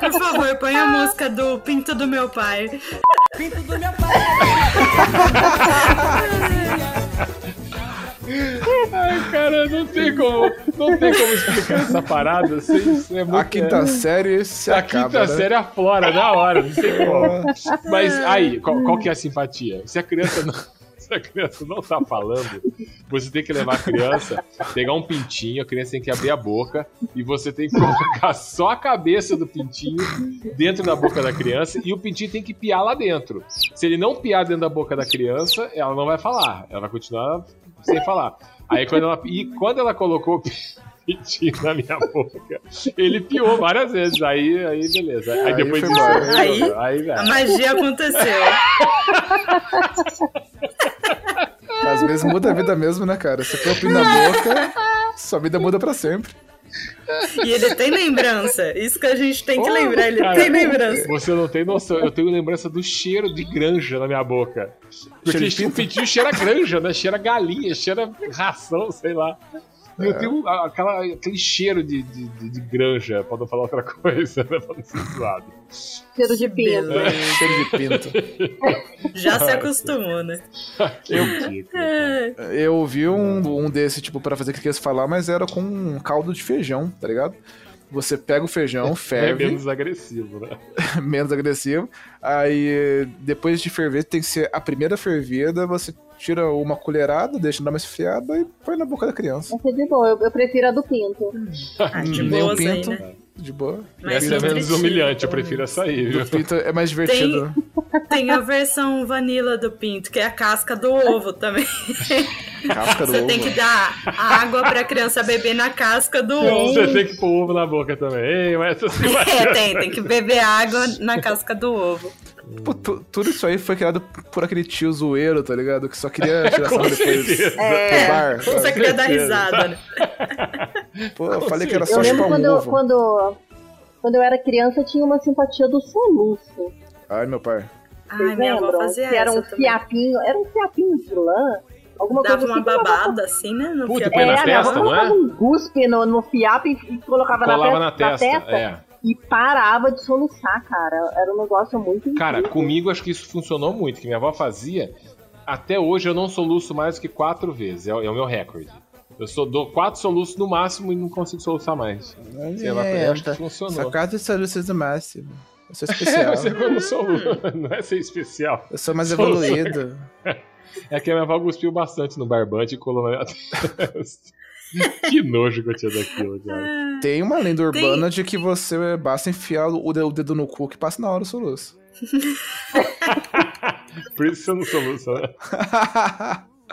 Por favor, põe a música do Pinto do Meu Pai. Ai, cara, não tem como, não tem como explicar essa parada. Assim, é muito, A quinta série se a acaba, quinta né? série aflora na hora, não tem como. Mas aí, qual, qual que é a simpatia? Se a criança não. Se a criança não tá falando, você tem que levar a criança, pegar um pintinho, a criança tem que abrir a boca e você tem que colocar só a cabeça do pintinho dentro da boca da criança e o pintinho tem que piar lá dentro. Se ele não piar dentro da boca da criança, ela não vai falar, ela vai continuar sem falar. Aí quando ela e quando ela colocou o pintinho na minha boca, ele piou várias vezes. Aí, aí beleza. Aí, Aí depois disso. Aí, aí, velho. A magia aconteceu. Às vezes muda a vida mesmo, né, cara? Você põe o na boca, sua vida muda pra sempre. E ele tem lembrança. Isso que a gente tem que lembrar. Ele Cara, tem lembrança. Você não tem noção. Eu tenho lembrança do cheiro de granja na minha boca. Porque Cheiro de o pintinho cheira granja, né? Cheira galinha, cheira ração, sei lá. E eu tenho aquela, aquele cheiro de, de, de- de granja, pra não falar outra coisa, né? Pra não ser zoado. Cheiro de pinto. Beleza. Cheiro de pinto. Já se acostumou, né? Que ridículo. É. Eu vi um, um desse, tipo, pra fazer criança falar, mas era com um caldo de feijão, tá ligado? Você pega o feijão, É ferve, menos agressivo, né? menos agressivo. Aí, depois de ferver, tem que ser a primeira fervida, você tira uma colherada, deixa dar uma esfriada e põe na boca da criança. Essa é de boa, eu, eu prefiro a do pinto. Ah, de Nem um boas aí, pinto, né? de boa. Mas Essa é menos humilhante, eu prefiro essa aí, viu? O pinto é mais divertido. Tem a versão vanilla do pinto, que é a casca do ovo também. Casca do Você ovo. tem que dar água pra criança beber na casca do ovo. Você tem que pôr ovo na boca também. Ei, mas sim É, tem, tem que beber água na casca do ovo. Pô, tu- tudo isso aí foi criado por aquele tio zoeiro, tá ligado? Que só queria tirar sarro depois pro É, bar. você sabe? queria dar risada, né? Pô, eu falei que era Eu só lembro chupar quando, um eu, ovo. quando, quando eu era criança, eu tinha uma simpatia do soluço. Ai, meu pai. Ai, Vocês minha avó lembram? fazia que era um também. fiapinho, era um fiapinho de lã. Alguma Dava coisa uma assim, babada assim, né? No Puta, põe na É, avó testa, não é? um guspe no, no fiapo e, e colocava Colava na, na te- testa, é. E parava de soluçar, cara. Era um negócio muito Cara, incrível. comigo acho que isso funcionou muito, que minha avó fazia. Até hoje eu não soluço mais do que quatro vezes, é, o- é o meu recorde. Eu sou, dou quatro soluços no máximo e não consigo soluçar mais. Sei lá, eu acho que funcionou. Sacada de soluços do máximo. Eu sou É, especial. você quando soluço, não é ser especial. Eu sou mais evoluído. É que a minha avó cuspiu bastante no barbante e colou na minha testa. Que nojo que eu tinha daquilo, cara. Tem uma lenda Tem- urbana de que você basta enfiar o dedo, no cu que passa na hora o soluço. Por isso você não soluça, né?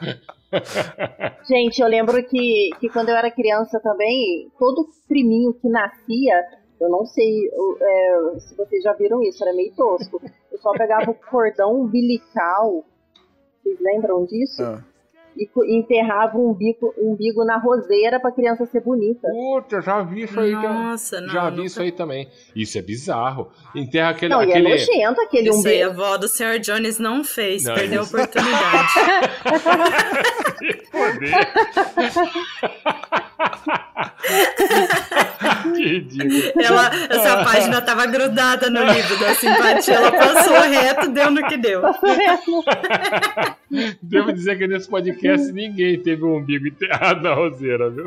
Gente, eu lembro que, que quando eu era criança também, todo priminho que nascia, eu não sei é, se vocês já viram isso, era meio tosco. Eu só pegava o cordão umbilical. Vocês lembram disso? Ah. E enterrava um umbigo, um umbigo na roseira pra criança ser bonita. Puta, já vi isso aí. também. Nossa, não. já vi nunca- isso aí também. Isso é bizarro. Enterra aquele. Não, e é aquele... nojento aquele Isso aí a umbigo. avó do Sr. Jones não fez, Não, perdeu isso- a oportunidade. Poder. que ridículo. Ela, essa página tava grudada no livro da simpatia, ela passou reto, deu no que deu. Devo dizer que nesse podcast ninguém teve um umbigo enterrado na roseira, viu?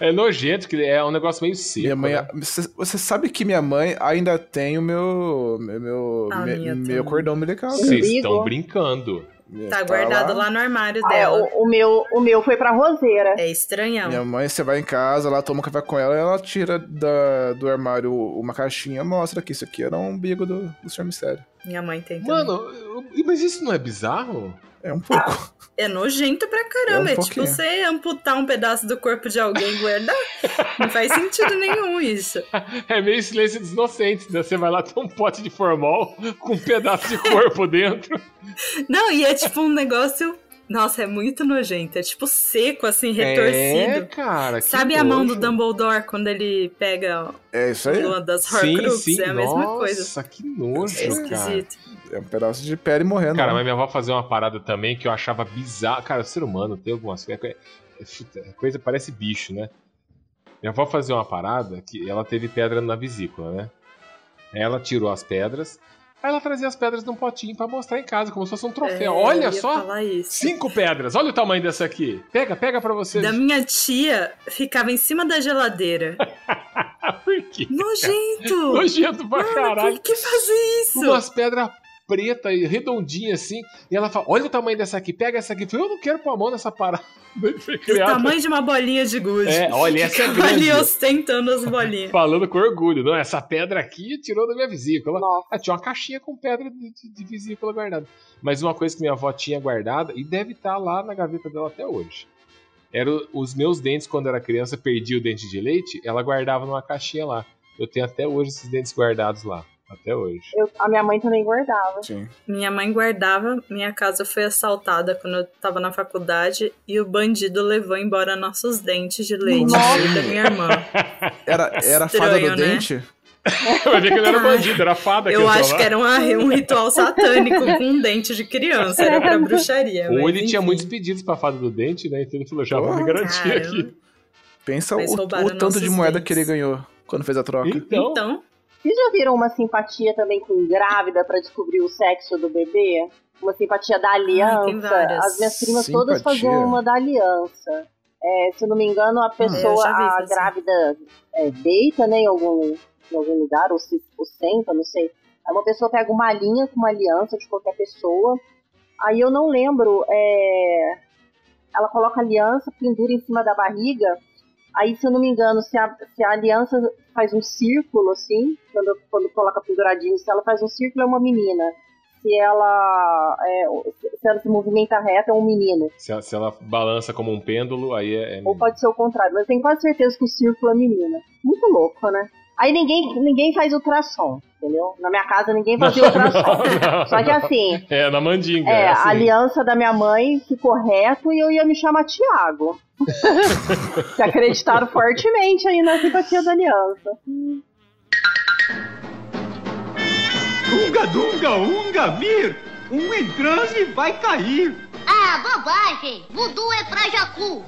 É nojento, que é um negócio meio seco. minha mãe. né? Você sabe que minha mãe ainda tem o meu. Meu, meu, A me- minha meu também. cordão umbilical. Vocês estão brincando. Tá guardado lá no armário Ah, dela. o, o meu, o meu foi pra roseira. É estranhão. Minha mãe, você vai em casa, lá toma um café com ela, ela tira da, do armário uma caixinha, mostra que isso aqui era um umbigo do, do Sr. Mistério. Minha mãe tem também. Mano, mas isso não é bizarro? É um pouco. É nojento pra caramba. É É, um tipo pouquinho. você amputar um pedaço do corpo de alguém e guardar. Não faz sentido nenhum isso. É meio silêncio dos inocentes, né? Você vai lá, tem um pote de formol com um pedaço de corpo dentro. Não, e é tipo um negócio. Nossa, é muito nojento. É tipo seco, assim, É, retorcido. cara. que Sabe a mão do. Dumbledore quando ele pega É isso aí. uma das Sim, Horcruxes? sim. É a mesma Nossa, coisa. que nojo, É cara. esquisito. É um pedaço de pele morrendo. Cara, né? mas minha avó fazia uma parada também que eu achava bizarra. Cara, o ser humano tem algumas coisas. é- é- é coisa parece bicho, né? Minha avó fazia uma parada que ela teve pedra na vesícula, né? Ela tirou as pedras. Aí ela trazia as pedras num potinho pra mostrar em casa, como se fosse um É, troféu. eu Olha só! Cinco pedras! Olha o tamanho dessa aqui! Pega, pega pra vocês. Da minha tia ficava em cima da geladeira. Por quê? Nojento! Nojento pra Mano, caralho. por que fazer isso? Umas pedras pretas e redondinhas assim. E ela fala: Olha o tamanho dessa aqui, pega essa aqui. Eu falei, Eu não quero pôr a mão nessa parada. Criada- tamanho de uma bolinha de gude. É, olha, essa é Ficava ali ostentando as bolinhas. Falando com orgulho, não, essa pedra aqui tirou da minha vesícula. Ah, tinha uma caixinha com pedra de, de- de vesícula guardada. Mas uma coisa que minha avó tinha guardada, e deve estar lá na gaveta dela até hoje. Era o- os meus dentes, quando eu era criança, perdi o dente de leite, ela guardava numa caixinha lá. Eu tenho até hoje esses dentes guardados lá. Até hoje. Eu- a minha mãe também guardava. Sim. Minha mãe guardava, minha casa foi assaltada quando eu tava na faculdade e o bandido levou embora nossos dentes de leite Nossa. eu da minha irmã. Era, era a fada Estranho, do né? dente? Vai ver que não era bandido, era fada que Eu acho lá. que era uma- um ritual satânico com um dente de criança, era pra bruxaria. Ou ele tinha enfim. muitos pedidos pra fada do dente, né? Então ele falou: já vou me garantir Caramba. aqui. Pensa o, o tanto de moeda dentes. que ele ganhou quando fez a troca. Então, Então, Vocês já viram uma simpatia também com grávida pra descobrir o sexo do bebê? Uma simpatia da aliança. tem várias. As minhas primas todas Simpatia. faziam uma da aliança. É, se eu não me engano, a pessoa, já vi a grávida é, deita né, em, algum, em algum lugar, ou, se, ou senta, não sei. Aí uma pessoa pega uma linha com uma aliança de qualquer pessoa. Aí eu não lembro. é, ela coloca a aliança, pendura em cima da barriga. Aí, se eu não me engano, se a, se a aliança faz um círculo, assim, quando, quando coloca penduradinho, se ela faz um círculo, é uma menina. Se ela, é, se ela se movimenta reto, é um menino. se ela, se ela balança como um pêndulo, aí é. é Ou pode ser o contrário, mas eu tenho quase certeza que o círculo é menina. Muito louco, né? Aí ninguém, ninguém faz ultrassom, entendeu? Na minha casa ninguém fazia ultrassom. não, Só que não. assim, É, na mandinga. é, é assim. a aliança da minha mãe ficou reto e eu ia me chamar Tiago. que acreditaram fortemente aí na simpatia da aliança. Unga, dunga, unga, vir! Um em transe vai cair! Ah, bobagem! Voodoo é pra Jacu!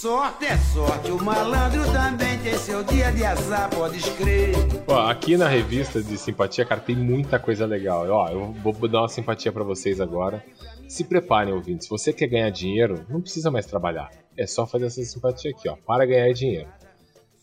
Sorte é sorte, o malandro também tem seu dia de azar, pode escrever. Ó, aqui na revista de simpatia, cara, tem muita coisa legal. Ó, eu vou dar uma simpatia pra vocês agora. Se preparem, ouvintes. Se você quer ganhar dinheiro, não precisa mais trabalhar. É só fazer essa simpatia aqui, ó, para ganhar dinheiro.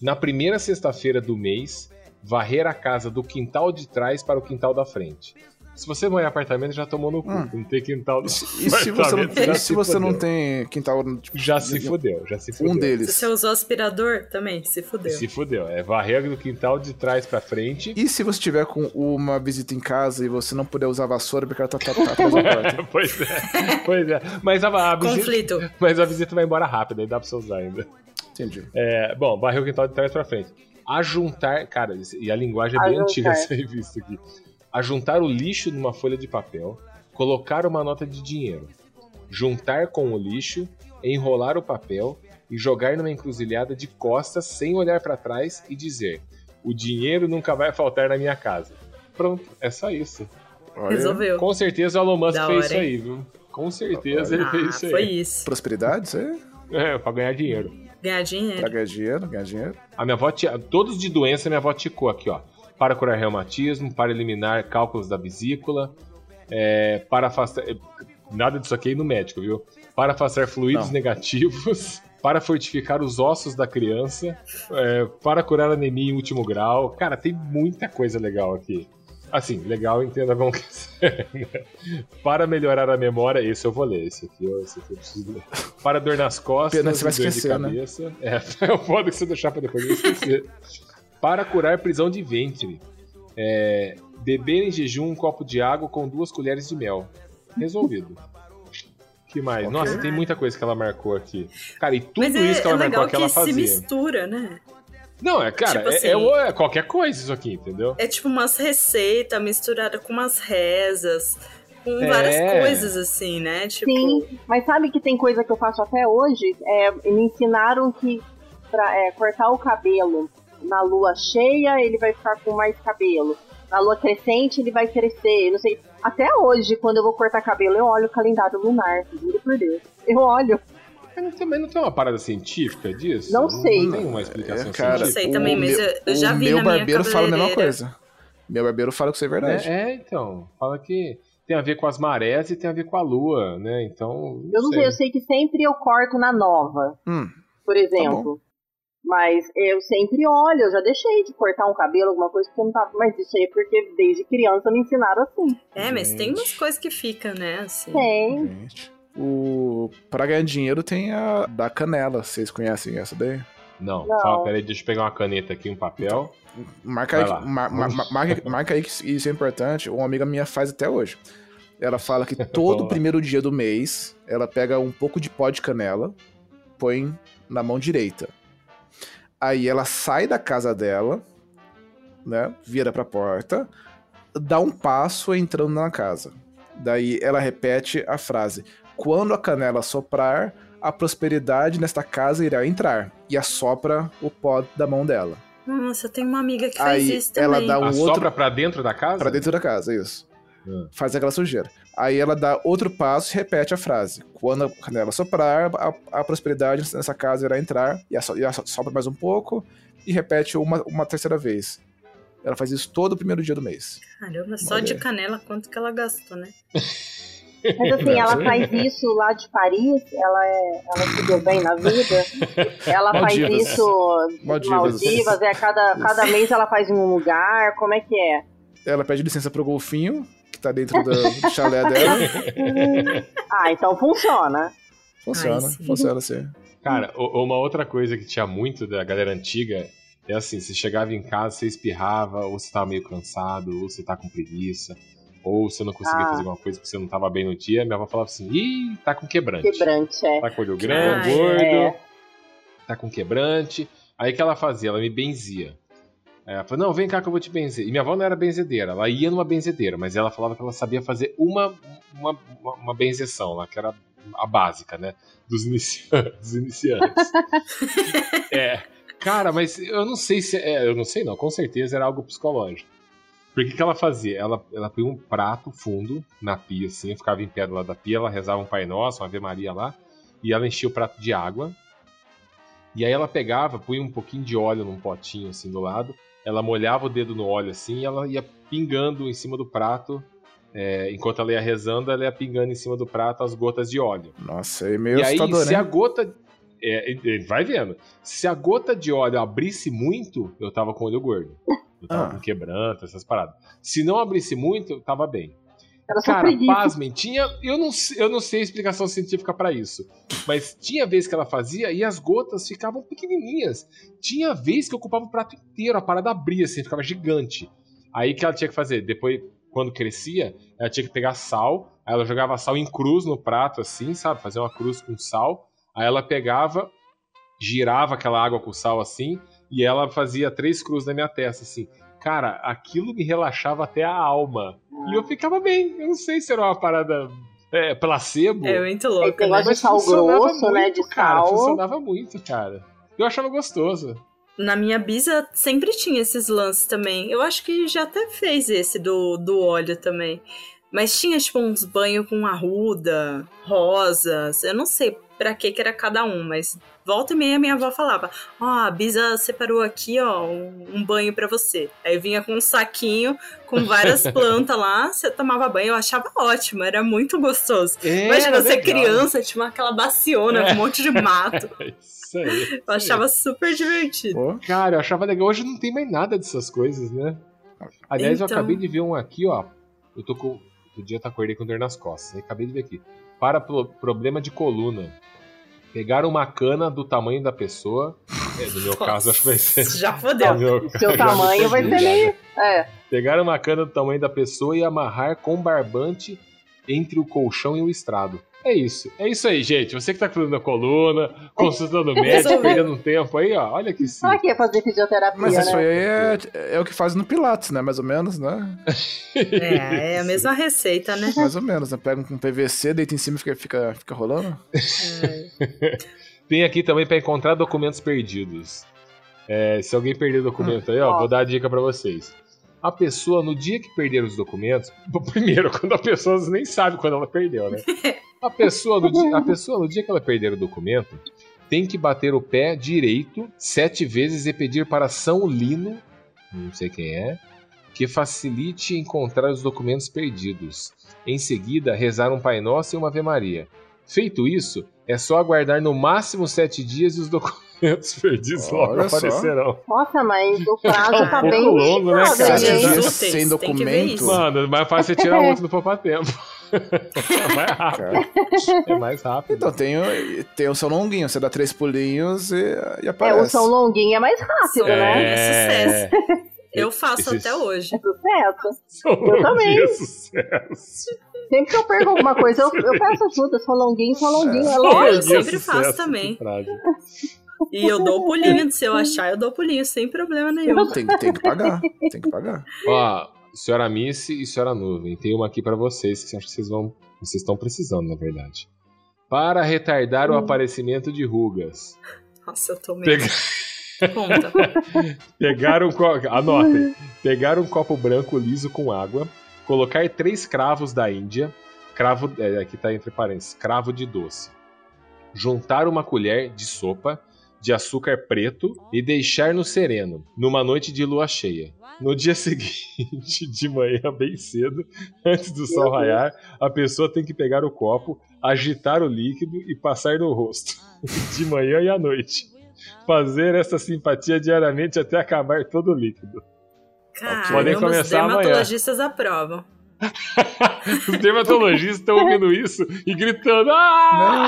Na primeira sexta-feira do mês, varrer a casa do quintal de trás para o quintal da frente. Se você mora em apartamento, já tomou no cu. Hum. Não tem quintal no E se você não, apartamento, já e se você não tem quintal. tipo, Já se fudeu, já se fudeu. Um Se deles. você usou aspirador, também, se fudeu. Se fudeu. É varrer do quintal de trás pra frente. E se você tiver com uma visita em casa e você não puder usar vassoura porque ela tá, tá, tá atrás da porta? pois é, pois é. Mas a, a visita, Conflito. mas a visita vai embora rápido, aí dá pra você usar ainda. Entendi. É, bom, varrer o quintal de trás pra frente. Ajuntar, cara, e a linguagem é bem Ajuntar. antiga essa revista aqui. Ajuntar o lixo numa folha de papel, colocar uma nota de dinheiro, juntar com o lixo, enrolar o papel e jogar numa encruzilhada de costas sem olhar pra trás e dizer: "O dinheiro nunca vai faltar na minha casa". Pronto, é só isso. Olha, Resolveu. Com certeza o Elon Musk Da fez hora, isso aí, viu? Com certeza ele Ah, fez isso aí. foi isso. Prosperidade, isso aí? É, pra ganhar dinheiro. Ganhar dinheiro. Pra ganhar dinheiro, ganhar dinheiro. A minha avó, tinha- todos de doença, minha avó ticou aqui, ó. Para curar reumatismo, para eliminar cálculos da vesícula, é, para afastar. é, Nada disso aqui é no médico, viu? Para afastar fluidos Não. negativos, para fortificar os ossos da criança, é, para curar anemia em último grau. Cara, tem muita coisa legal aqui. Assim, legal, entenda como que é. né? Para melhorar a memória, esse eu vou ler, esse aqui, esse aqui eu preciso ler. Para dor nas costas, Pena você vai e dor de esquecer, né? cabeça. É, eu foda que você deixar pra depois eu esquecer. Para curar prisão de ventre. É, beber em jejum um copo de água com duas colheres de mel. Resolvido. que mais? Ok. Nossa, tem muita coisa que ela marcou aqui. Cara, e tudo Mas é, isso que ela é marcou aqui, ela que se fazia. mistura, né? Não, é, cara, Tipo é- assim- é, é qualquer coisa isso aqui, entendeu? É tipo umas receitas misturadas com umas rezas, com É. várias coisas assim, né? Tipo, Sim, mas sabe que tem coisa que eu faço até hoje? É, me ensinaram que pra é, cortar o cabelo na lua cheia ele vai ficar com mais cabelo. Na lua crescente ele vai crescer. Não sei. Até hoje, quando eu vou cortar cabelo, eu olho o calendário lunar, juro por Deus. Eu olho. Mas não tem, mas não tem uma parada científica disso? Não sei. Não tem uma explicação É, cara, Não sei científica. também, mas meu, eu- eu já vi meu na minha barbeiro fala a mesma coisa. Meu barbeiro fala que isso é verdade. É, é, então. Fala que tem a ver com as marés e tem a ver com a lua, né? Então. Eu não sei, eu sei que sempre eu corto na nova, Hum, por exemplo. Mas eu sempre olho, eu já deixei de cortar um cabelo, alguma coisa, porque eu não tava. Mas isso aí é porque desde criança me ensinaram assim. é, mas tem Gente. umas coisas que ficam, né? Assim. Tem. gente. O... Pra ganhar dinheiro tem a da canela. Vocês conhecem essa daí? Não, Não. Fala, peraí, deixa eu pegar uma caneta aqui, um papel. Marca aí, mar- mar- mar- marca, marca aí que isso é importante. Uma amiga minha faz até hoje. Ela fala que todo primeiro dia do mês ela pega um pouco de pó de canela, põe na mão direita. Aí ela sai da casa dela, né? Vira pra porta, dá um passo entrando na casa. Daí ela repete a frase: Quando a canela soprar, a prosperidade nesta casa irá entrar. E assopra o pó da mão dela. Nossa, tem uma amiga que faz Aí isso ela também. dá um Assopra outro pra dentro da casa? Pra dentro da casa, isso. Hum. Faz aquela sujeira. Aí ela dá outro passo e repete a frase. Quando a canela soprar, a, a prosperidade nessa casa irá entrar. E, e asso- sopra mais um pouco e repete uma, uma terceira vez. Ela faz isso todo o primeiro dia do mês. Caramba, só Olha de canela quanto que ela gastou, né? Mas assim, ela faz isso lá de Paris, ela, é, ela se deu bem na vida. Ela Maldivas. faz isso Maldivas. Maldivas, é, cada, cada mês ela faz em um lugar, como é que é? Ela pede licença pro golfinho, que tá dentro do, chalé dela. Ah, então funciona. Funciona, Ai, sim. funciona assim. Cara, uma outra coisa que tinha muito da galera antiga é assim: você chegava em casa, você espirrava, ou você tava meio cansado, ou você tá com preguiça, ou você não conseguia Ah. fazer alguma coisa porque você não tava bem no dia. Minha avó falava assim: ih, tá com quebrante. Quebrante, é. Tá com olho grande, Ah, gordo, é. tá com quebrante. Aí o que ela fazia? Ela me benzia. Ela falou, não, vem cá que eu vou te benzer. E minha avó não era benzedeira, ela ia numa benzedeira, mas ela falava que ela sabia fazer uma, uma, uma, benzeção lá, que era a básica, né? Dos iniciantes. Dos iniciantes. é. Cara, mas eu não sei se. É, eu não sei não, com certeza era algo psicológico. Porque o que ela fazia? Ela, ela põe um prato fundo na pia, assim, ficava em pé do lado da pia, ela rezava um Pai Nosso, uma Ave Maria lá, e ela enchia o prato de água. E aí ela pegava, punha um pouquinho de óleo num potinho assim do lado, ela molhava o dedo no óleo assim, e ela ia pingando em cima do prato. é, enquanto ela ia rezando, ela ia pingando em cima do prato as gotas de óleo. Nossa, é meio e aí, se né? a gota. é, ele vai vendo. Se a gota de óleo abrisse muito, eu tava com olho gordo. Eu tava Ah. com quebranto, essas paradas. Se não abrisse muito, eu tava bem. Era só Cara, preguiça. pasmem, tinha. Eu não, sei- eu não sei a explicação científica pra isso. Mas tinha vez que ela fazia e as gotas ficavam pequenininhas. Tinha vez que ocupava o prato inteiro, a parada abria assim, ficava gigante. Aí que ela tinha que fazer? Depois, quando crescia, ela tinha que pegar sal, aí ela jogava sal em cruz no prato, assim, sabe? Fazer uma cruz com sal. Aí ela pegava, girava aquela água com sal assim, e ela fazia três cruzes na minha testa, assim. Cara, aquilo me relaxava até a alma. E eu ficava bem. Eu não sei se era uma parada é, placebo. É muito louco, né? de sal funcionava grosso, né? De cara, sal. funcionava muito, cara. Eu achava gostoso. Na minha bisa sempre tinha esses lances também. Eu acho que já até fez esse do, do óleo também. Mas tinha, tipo, uns banhos com arruda, rosas. Eu não sei pra que que era cada um, mas volta e meia minha avó falava: Ó, a Bisa separou aqui, ó, um, banho pra você. Aí vinha com um saquinho com várias plantas lá, você tomava banho. Eu achava ótimo, era muito gostoso. É, Imagina você legal. criança, tinha aquela baciona com um monte de mato. Isso aí. Eu achava super divertido. Cara, eu achava legal. Hoje não tem mais nada dessas coisas, né? Aliás, eu Então. acabei de ver um aqui, ó. Eu tô com. O dia eu acordei com dor nas costas. aí Acabei de ver aqui. Para pro- problema de coluna. Pegaram uma cana do tamanho da pessoa. É, no meu caso, acho que vai ser. Já fodeu. Meu- Seu tamanho vai ser meio. É. Pegaram uma cana do tamanho da pessoa e amarrar com barbante entre o colchão e o estrado. É isso. É isso aí, gente. Você que tá com a coluna, consultando o médico, perdendo um tempo aí, ó. Olha que sim. Pra que fazer fisioterapia, Mas isso né? aí é, é o que faz no Pilates, né? Mais ou menos, né? É, é a mesma receita, né? Mais ou menos, né? Pega um PVC, deita em cima e fica, fica, fica rolando. Tem aqui também para encontrar documentos perdidos. É, se alguém perder documento aí, ó, vou dar a dica para vocês. A pessoa, no dia que perder os documentos, primeiro, quando a pessoa nem sabe quando ela perdeu, né? A pessoa, no dia, a pessoa, no dia que ela perder o documento, tem que bater o pé direito sete vezes e pedir para São Lino, não sei quem é, que facilite encontrar os documentos perdidos. Em seguida, rezar um Pai Nosso e uma Ave Maria. Feito isso, é só aguardar no máximo sete dias e os documentos perdidos logo Olha só. aparecerão. Nossa, mas o prazo Tá um tá bem longo, né, cara? Sete dias sem documento. Mano, é mais fácil você tirar outro do poupar tempo. É mais rápido. É mais rápido. Então tem, o- tem o São Longuinho, você dá três pulinhos e, e É, aparece. o São Longuinho é mais rápido, São né? É sucesso. Eu faço Esses- até hoje. É sucesso. São Eu também. Longuinho, sucesso. Sempre que eu perco alguma coisa, eu, eu peço ajuda. São Longuinho, São Longuinho. É Eu lógico. sempre faço também. E eu dou o pulinho, se eu achar, eu dou o pulinho, sem problema nenhum. Tem, tem que pagar, tem que pagar. Ó, senhora Missy e senhora Nuvem, tem uma aqui pra vocês que acho que vocês vão. Vocês estão precisando, na verdade. Para retardar o Hum. aparecimento de rugas. Nossa, eu tô meio. Pega- Conta. Pegar um copo. Anotem. Pegar um copo branco liso com água. Colocar três cravos da Índia. Cravo. É, aqui tá entre parênteses. Cravo de doce. Juntar uma colher de sopa de açúcar preto e deixar no sereno, numa noite de lua cheia. No dia seguinte, de manhã, bem cedo, antes do sol raiar, a pessoa tem que pegar o copo, agitar o líquido e passar no rosto, de manhã e à noite. Fazer essa simpatia diariamente até acabar todo o líquido. Podem Caramba, os começar amanhã. dermatologistas aprovam. Os dermatologistas estão ouvindo isso e gritando: Ah!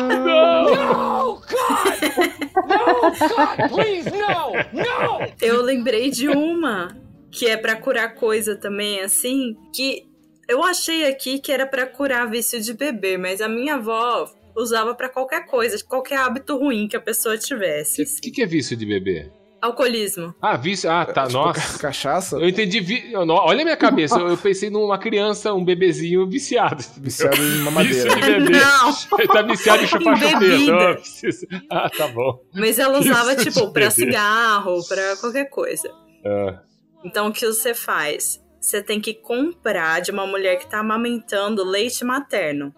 Não! Eu lembrei de uma que é pra curar coisa também, assim, que eu achei aqui que era pra curar vício de beber, mas a minha avó usava pra qualquer coisa, qualquer hábito ruim que a pessoa tivesse. O que, que é vício de beber? Alcoolismo. Ah, vício. Ah, tá. Tipo, Nossa. ca- cachaça? Eu entendi. Vi... Olha a minha cabeça. Eu, eu pensei numa criança, um bebezinho viciado. Viciado em Vício mamadeira. de beber. Não. Ele tá viciado em chupar bebida. Ah, tá bom. Mas ela usava, Vício de tipo, pra beber. cigarro, pra qualquer coisa. Ah, Então, o que você faz? Você tem que comprar de uma mulher que tá amamentando leite materno.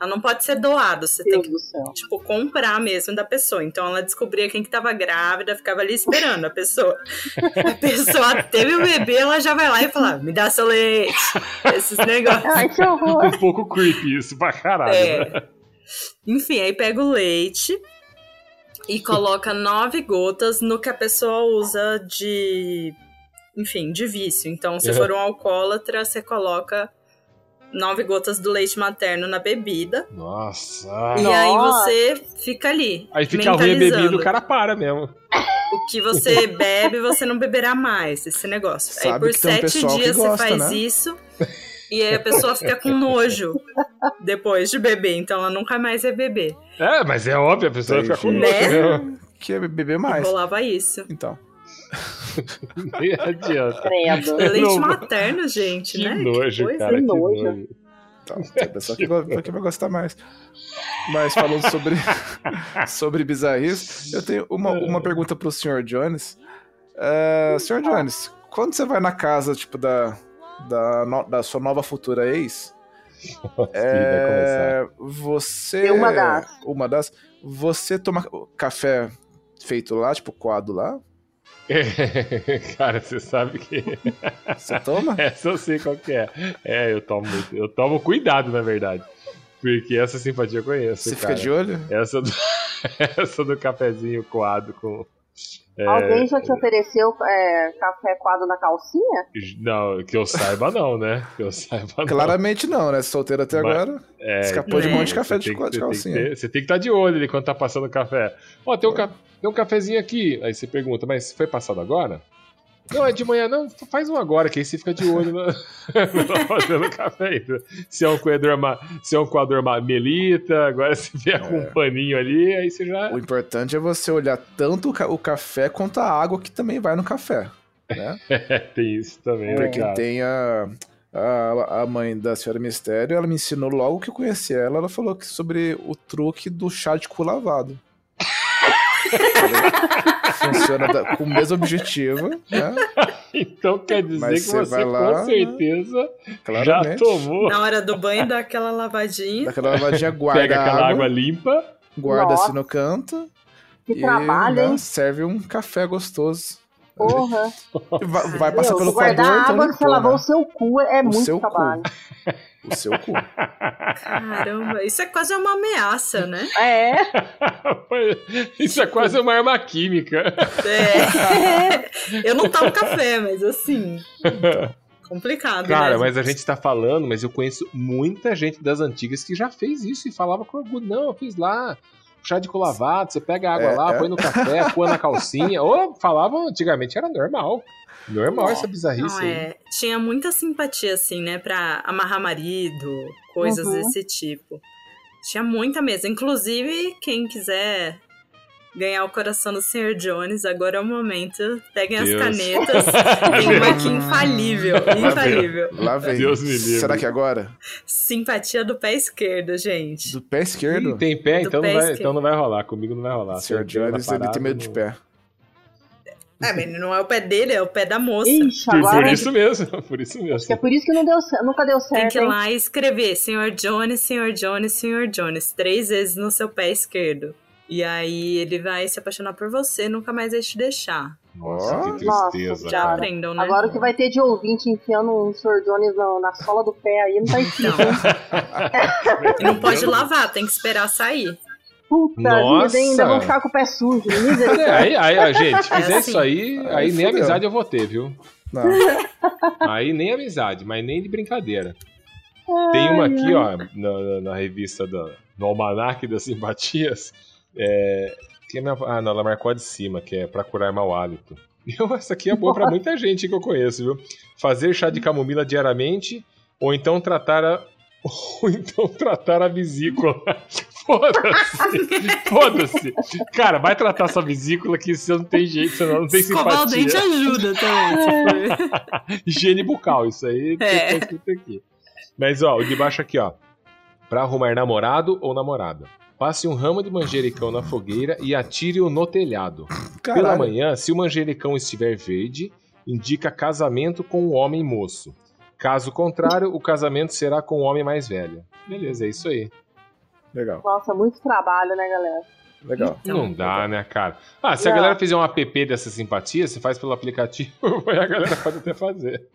Ela não pode ser doado, você tem Deus que, do céu. tipo, comprar mesmo da pessoa. Então, ela descobria quem que tava grávida, ficava ali esperando a pessoa. A pessoa teve o bebê, ela já vai lá e fala, me dá seu leite. Esses negócios. Ai, que horror. um pouco creepy isso, pra caralho. né? É. Enfim, aí pega o leite e coloca nove gotas no que a pessoa usa de. Enfim, de vício. Então, se Uhum. for um alcoólatra, você coloca nove gotas do leite materno na bebida. Nossa. E aí você fica ali. Aí fica ruim a bebida, o cara para mesmo. O que você bebe, você não beberá mais, esse negócio. aí Sabe por que tem um sete que dias gosta, você faz né? isso. E aí a pessoa fica com nojo depois de beber, então ela nunca mais vai beber. É, mas é óbvio, a pessoa fica com Entendi. nojo mesmo. Que é beber mais. Rolava isso. Então. Nem adianta. Credo. Leite Não- materno, gente, Que né? nojo, coisa. cara, que nojo. nojo. Então, tem pessoa que, go- que vai gostar mais. Mas falando sobre, sobre bizarrice, eu tenho uma, uma pergunta pro Sr. Jones. É, Sr. Jones, quando você vai na casa, tipo, da, da, no- da sua nova futura ex, vai começar. é, você... É uma das. Uma das. Você toma café feito lá, tipo, coado lá? Cara, você sabe que. Você toma? Essa eu sei qual que é. É, eu tomo muito. Eu tomo cuidado, na verdade. Porque essa simpatia eu conheço. Você cara. fica de olho? Essa do, essa do cafezinho coado com. É, Alguém já te ofereceu é, café coado na calcinha? Não, que eu saiba, não, né? Que eu saiba, não. Claramente não, né? Solteiro até Mas- agora. É, Escapou de um É. monte de café você de, tem que- de você tem calcinha. ter- Você tem que estar de olho ali quando tá passando o café. Ó, tem um, tem um cafezinho aqui. Aí você pergunta, mas foi passado agora? Não, é de manhã, não. Faz um agora, que aí você fica de olho tá fazendo café ainda. Se é um coador, ma... se é um ma- melita, agora se vier com um paninho ali, aí você já. O importante é você olhar tanto o ca- o café quanto a água que também vai no café. Né? É, tem isso também, né, Porque cara? tem a, a, a mãe da senhora Mistério, ela me ensinou logo que eu conheci ela, ela falou que sobre o truque do chá de cu lavado. Funciona da- com o mesmo objetivo, né? Então quer dizer Mas que você você vai lá, com certeza já Claramente. tomou. Na hora do banho, dá aquela lavadinha. Daquela lavadinha, guarda Pega aquela água, água limpa. guarda Nossa. assim no canto. Que e, trabalho, né, hein? serve um café gostoso. Porra. Vai, vai passar Meu, pelo guardar coador, a então água que você limpou, lavou né? o seu cu é O muito seu cu. trabalho. O seu cu. Caramba, isso é quase uma ameaça, né? É. Isso é quase uma arma química. É. Eu não tomo café, mas assim. Complicado, Cara, né? mas a gente tá falando, mas eu conheço muita gente das antigas que já fez isso e falava com orgulho. Não, eu fiz lá. Chá de cu lavado, você pega a água É, lá, é. põe no café, põe na calcinha. Ou falavam antigamente, era normal. Normal essa bizarrice Não, aí. é, tinha muita simpatia, assim, né? Pra amarrar marido, coisas Uhum. desse tipo. Tinha muita mesmo. Inclusive, quem quiser ganhar o coração do Sr. Jones, agora é o momento. Peguem as Deus. canetas. Tem uma aqui infalível. Infalível. Lá vem. Deus me livre. Será que é agora? Simpatia do pé esquerdo, gente. Do pé esquerdo? Ih, tem pé, Do então, pé não vai, esquerdo. então não vai rolar. Comigo não vai rolar. O Sr. Jones, tiver ele tem medo de parada, pé. É, mas não é o pé dele, é o pé da moça. Ixi, Por, por agora. isso mesmo, por isso mesmo. É por isso que não deu, nunca deu Tem certo. que ir lá e escrever Sr. Jones, Sr. Jones, Sr. Jones, três vezes no seu pé esquerdo. E aí ele vai se apaixonar por você, nunca mais vai te deixar. Nossa, que Nossa, tristeza, Já cara. aprendam, né? Agora o que vai ter de ouvinte enfiando um Sr. Jones na, na sola do pé aí não tá escrito. Não. E não pode lavar, tem que esperar sair. Puta Nossa. vida, ainda vão ficar com o pé sujo. É, Misericórdia. aí, aí, gente, fizer É isso assim. aí, aí, Aí nem fudeu. amizade eu vou ter, viu? Não. Aí nem amizade, mas nem de brincadeira. Tem uma aqui, ó, na, na- na revista do, no Almanac das Simpatias. É, que é minha- ah, não, ela marcou a de cima, que é pra curar mau hálito. Eu, essa aqui é boa pra muita gente que eu conheço, viu? Fazer chá de camomila diariamente, ou então tratar a. Ou então tratar a vesícula. Foda-se! Foda-se! Cara, vai tratar sua vesícula que você não tem jeito, você não, tem Escovar o dente simpatia. ajuda também. Higiene bucal, isso aí É. tá escrito aqui. Mas, ó, o de baixo aqui, ó. Pra arrumar namorado ou namorada. Passe um ramo de manjericão na fogueira e atire-o no telhado. Pela Caralho. manhã, se o manjericão estiver verde, indica casamento com um homem moço. Caso contrário, o casamento será com um homem mais velho. Beleza, é isso aí. Legal, Nossa, muito trabalho, né, galera? legal. Não dá, né, cara? Ah, se a Não. galera fizer um app dessa simpatia, você faz pelo aplicativo, aí a galera pode até fazer.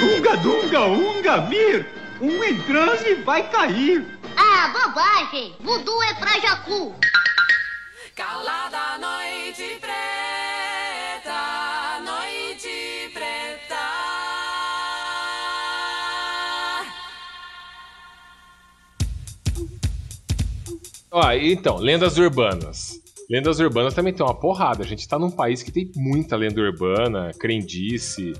Unga, dunga, unga, vir! Um em transe vai cair. Ah, bobagem! Vudu é pra Jacu. Calada noite preta, noite preta. Ó, ah, então, lendas urbanas. Lendas urbanas também tem uma porrada. A gente tá num país que tem muita lenda urbana, crendice.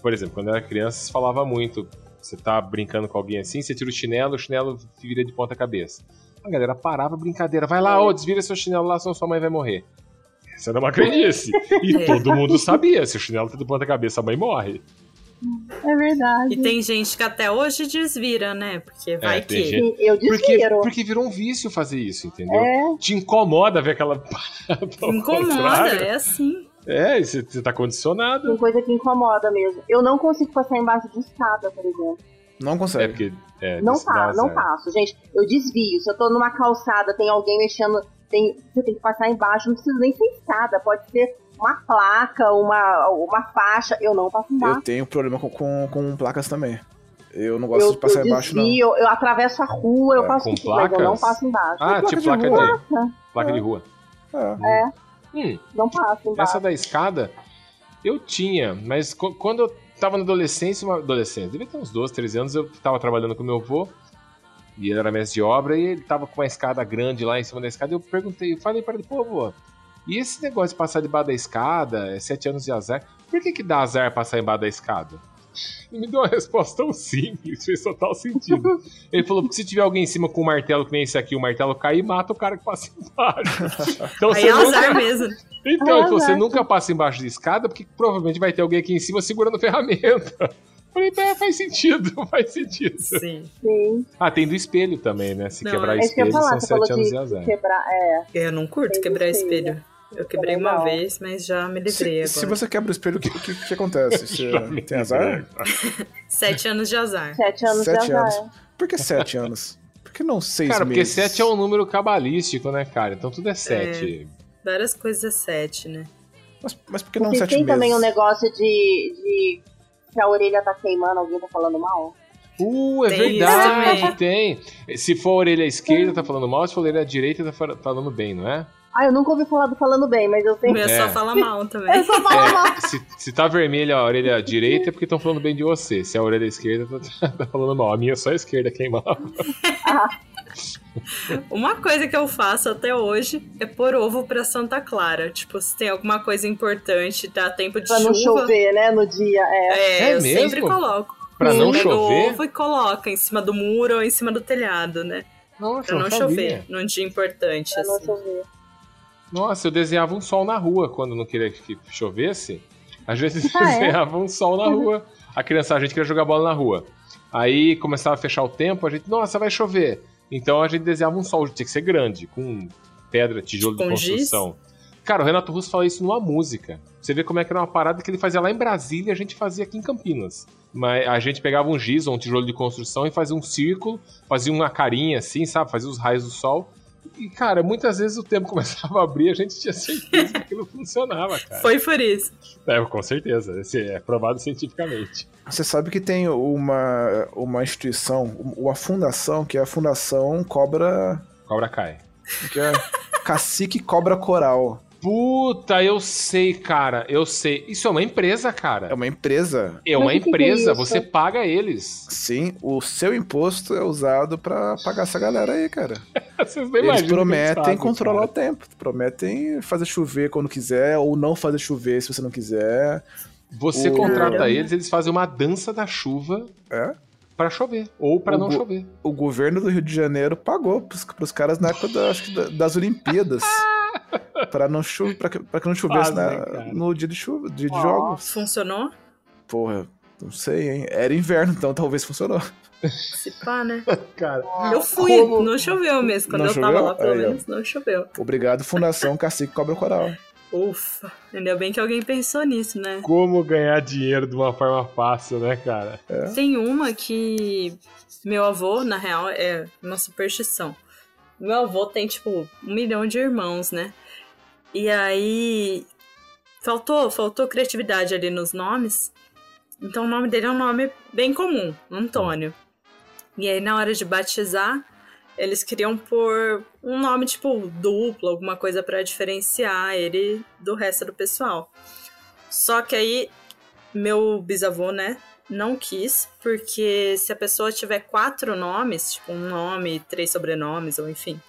Por exemplo, quando eu era criança, se falava muito você tá brincando com alguém assim, você tira o chinelo, o chinelo vira de ponta cabeça. A galera parava a brincadeira. Vai lá, ô, desvira seu chinelo lá, senão sua mãe vai morrer. Essa era uma crendice. E É. todo mundo sabia. Se o chinelo tá de ponta cabeça, a mãe morre. É verdade. E tem gente que até hoje desvira, né? Porque vai É, que. gente- Eu Porque, desviro. porque virou um vício fazer isso, entendeu? É. Te incomoda ver aquela ao Incomoda, contrário. é assim. É, e você, tá condicionado. Tem coisa que incomoda mesmo. Eu não consigo passar embaixo de escada, por exemplo. Não É consegue. porque. É, Não faço, não faço. Gente, eu desvio. Se eu tô numa calçada, tem alguém mexendo, tem, você tem que passar embaixo, não precisa nem ser escada, pode ser uma placa, uma, uma faixa. Eu não passo embaixo. Eu tenho problema com, com, com placas também. Eu não gosto eu, de passar eu embaixo, não. desvio, eu atravesso a rua, eu É, faço com tudo, mas eu não placas? passo embaixo. Ah, placa tipo de placa rua. de, Placa, placa de rua. É. É, Hum, não passo embaixo. essa da escada, eu tinha, mas quando eu tava na adolescência, uma adolescência, devia ter uns 12, 13 anos, eu tava trabalhando com meu avô, e ele era mestre de obra, e ele tava com uma escada grande lá em cima da escada, e eu perguntei, eu falei pra ele, pô, avô, e esse negócio de passar debaixo da escada, é sete anos de azar, por que que dá azar passar embaixo da escada? Ele me deu uma resposta tão simples, fez total sentido. Ele falou, porque se tiver alguém em cima com um martelo que nem esse aqui, o martelo cair, mata o cara que passa embaixo. Então Aí você é nunca... azar mesmo. Então, ele falou, você nunca passa embaixo de escada, porque provavelmente vai ter alguém aqui em cima segurando ferramenta. Falei, é, faz sentido, faz sentido. Sim. Sim. Ah, tem do espelho também, né? Se Não, quebrar é É que espelho, ia falar, são sete anos de de azar. quebrar. É, Eu não curto Tem quebrar espelho. Eu quebrei uma não. vez, mas já me livrei Se, agora. se você quebra o espelho, o que, que, que acontece? Você tem azar? Sete anos de azar. sete anos Sete de azar. anos. Por que sete anos? Por que não seis Cara, porque meses? 7 é um número cabalístico, né, cara? Então tudo é 7. Várias coisas é sete, né? Mas, mas por que não Vocês sete têm meses? também um negócio de, de que a orelha tá queimando, alguém tá falando mal? Uh, é Tem verdade, tem. Se for a orelha esquerda, tá falando mal. Se for a orelha direita, tá fa- falando bem, não é? Ah, eu nunca ouvi falar do falando bem, mas eu O sei meu É. só fala mal também. Eu só falo mal. É, se, se tá vermelha a orelha direita, é porque estão falando bem de você. Se a orelha esquerda, tá, tá falando mal. A minha é só a esquerda queimava. Uma coisa que eu faço até hoje é pôr ovo pra Santa Clara. Tipo, se tem alguma coisa importante, dá tempo de Pra não chuva. chover, né, no dia. É. É, É eu mesmo? sempre coloco. Pra não Pega o chover? ovo e coloca em cima do muro ou em cima do telhado, né? Nossa, Pra não chover num dia importante, Pra não assim. chover. Nossa, eu desenhava um sol na rua quando não queria que chovesse. Às vezes Ah, é? desenhava um sol na rua. A criança, a gente queria jogar bola na rua. Aí começava a fechar o tempo, a gente, nossa, vai chover. Então a gente desenhava um sol, tinha que ser grande, com pedra, tijolo de Com giz? construção. Cara, o Renato Russo fala isso numa música. Você vê como é que era uma parada que ele fazia lá em Brasília e a gente fazia aqui em Campinas. Mas a gente pegava um giz ou um tijolo de construção e fazia um círculo, fazia uma carinha assim, sabe? Fazia os raios do sol. E, cara, muitas vezes o tempo começava a abrir e a gente tinha certeza que aquilo funcionava, cara. Foi por isso. É, com certeza. Esse é provado cientificamente. Você sabe que tem uma, uma instituição, uma fundação, que é a Fundação Cobra. Cobra cai. Que é Cacique Cobra Coral. Puta, eu sei, cara. Eu sei. Isso é uma empresa, cara. É uma empresa. É uma é empresa. Você paga eles. Sim, o seu imposto é usado pra pagar essa galera aí, cara. Vocês não Eles prometem fazem, controlar cara. o tempo. Prometem fazer chover quando quiser, ou não fazer chover se você não quiser. Você O- contrata eles, eles fazem uma dança da chuva É? pra chover. Ou pra O não chover. O governo do Rio de Janeiro pagou pros, pros caras na época da- acho que da- das Olimpíadas. pra, não cho pra, que, pra que não chovesse na- cara. no dia de chuva, dia de Ó. jogos. Funcionou? Porra, não sei, hein? Era inverno, então talvez funcionou. Se pá, né? Cara, Eu fui, Como? não choveu mesmo. Quando Não eu tava choveu? lá, pelo Aí, ó. menos, não choveu. Obrigado, Fundação Cacique Cobra Coral. Ufa, ainda bem que alguém pensou nisso, né? como ganhar dinheiro de uma forma fácil, né, cara? Tem uma que meu avô, na real, é uma superstição. Meu avô tem, tipo, um milhão de irmãos, né? E aí. Faltou, faltou criatividade ali nos nomes. Então o nome dele é um nome bem comum, Antônio. E aí, na hora de batizar, eles queriam pôr um nome, tipo, duplo, alguma coisa pra diferenciar ele do resto do pessoal. Só que aí, meu bisavô, né, não quis, porque se a pessoa tiver quatro nomes, tipo um nome, três sobrenomes, ou enfim,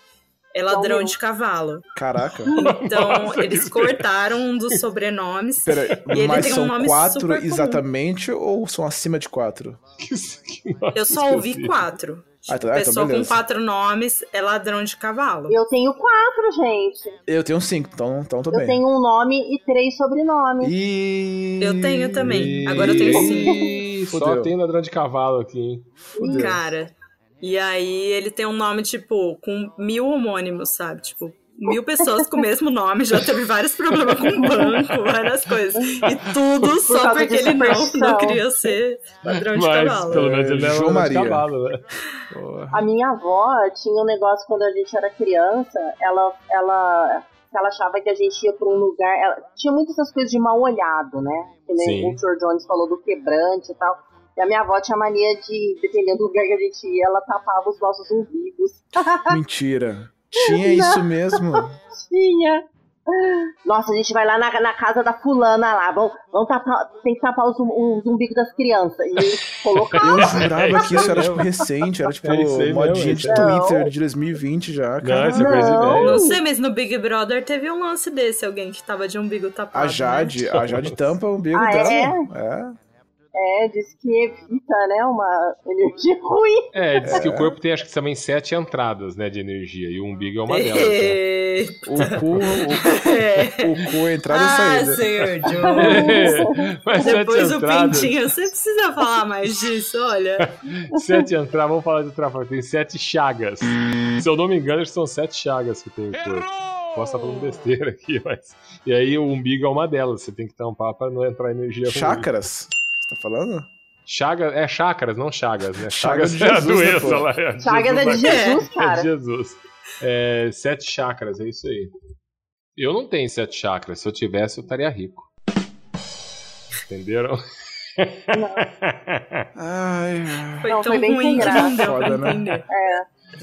é ladrão Então, de cavalo. Caraca. Então, Nossa, eles cortaram um dos sobrenomes. Pera, E ele mas tem um são nome quatro super comum. exatamente ou são acima de quatro? Eu só ouvi quatro. Ah, tá, ah, então Pessoa com beleza. quatro nomes é ladrão de cavalo. Eu tenho quatro, gente. Eu tenho cinco, então, então tô Eu bem. tenho um nome e três sobrenomes. E... Eu tenho também. Agora eu tenho cinco. Ih, Só Fudeu. tem ladrão de cavalo aqui, hein? Fudeu. Cara. E aí ele tem um nome, tipo, com mil homônimos, sabe? Tipo, mil pessoas com o mesmo nome, já teve vários problemas com o banco, várias coisas. E tudo só porque ele não, superstição. não queria ser ladrão de Mas cavalo. pelo menos ele não é João de Maria. cavalo, né? A minha avó tinha um negócio quando a gente era criança, ela, ela, ela achava que a gente ia pra um lugar. ela- tinha muitas essas coisas de mal olhado, né? Que nem Sim. o Sr. Jones falou do quebrante e tal. E a minha avó tinha mania de, dependendo do lugar que a gente ia, ela tapava os nossos umbigos. Mentira. Tinha isso mesmo? Tinha. Nossa, a gente vai lá na, na casa da fulana lá. Vamos, vamos tapar, tem que tapar os, um- os umbigos das crianças. E colocar. Eu jurava que isso era, tipo, recente. Era, tipo, É modinha de. Twitter Não. de 2020 já, Não, cara. isso é Não. Não sei, mas no Big Brother teve um lance desse, alguém que tava de umbigo tapado. A Jade, né? a Jade tampa o umbigo Ah, dela. é? É. É, diz que evita, né? Uma energia ruim. É, diz que o corpo tem acho que também sete entradas, né, de energia, e o umbigo é uma delas. né? O cu, o, o cu, entrada e Ah, saída. senhor Jones. Mas sete Depois o entradas, pintinho, você precisa falar mais disso, olha. sete entradas, vamos falar de outra forma, tem sete chagas. Se eu não me engano, acho que são sete chagas que tem o corpo. Posso estar falando besteira aqui, mas... E aí o umbigo é uma delas, você tem que tampar pra não entrar energia ruim. Chácaras? Você tá falando? Chagas, é chácaras, não chagas, né? Chaga Chagas de é a né, doença pô? lá. É Chagas é de Jesus, É cara. de Jesus. É, sete chakras, é isso aí. Eu não tenho sete chakras. Se eu tivesse, eu estaria rico. Entenderam? Ai, ai. Foi Não, tão foi bem ruim graça. não Foda, né? entender.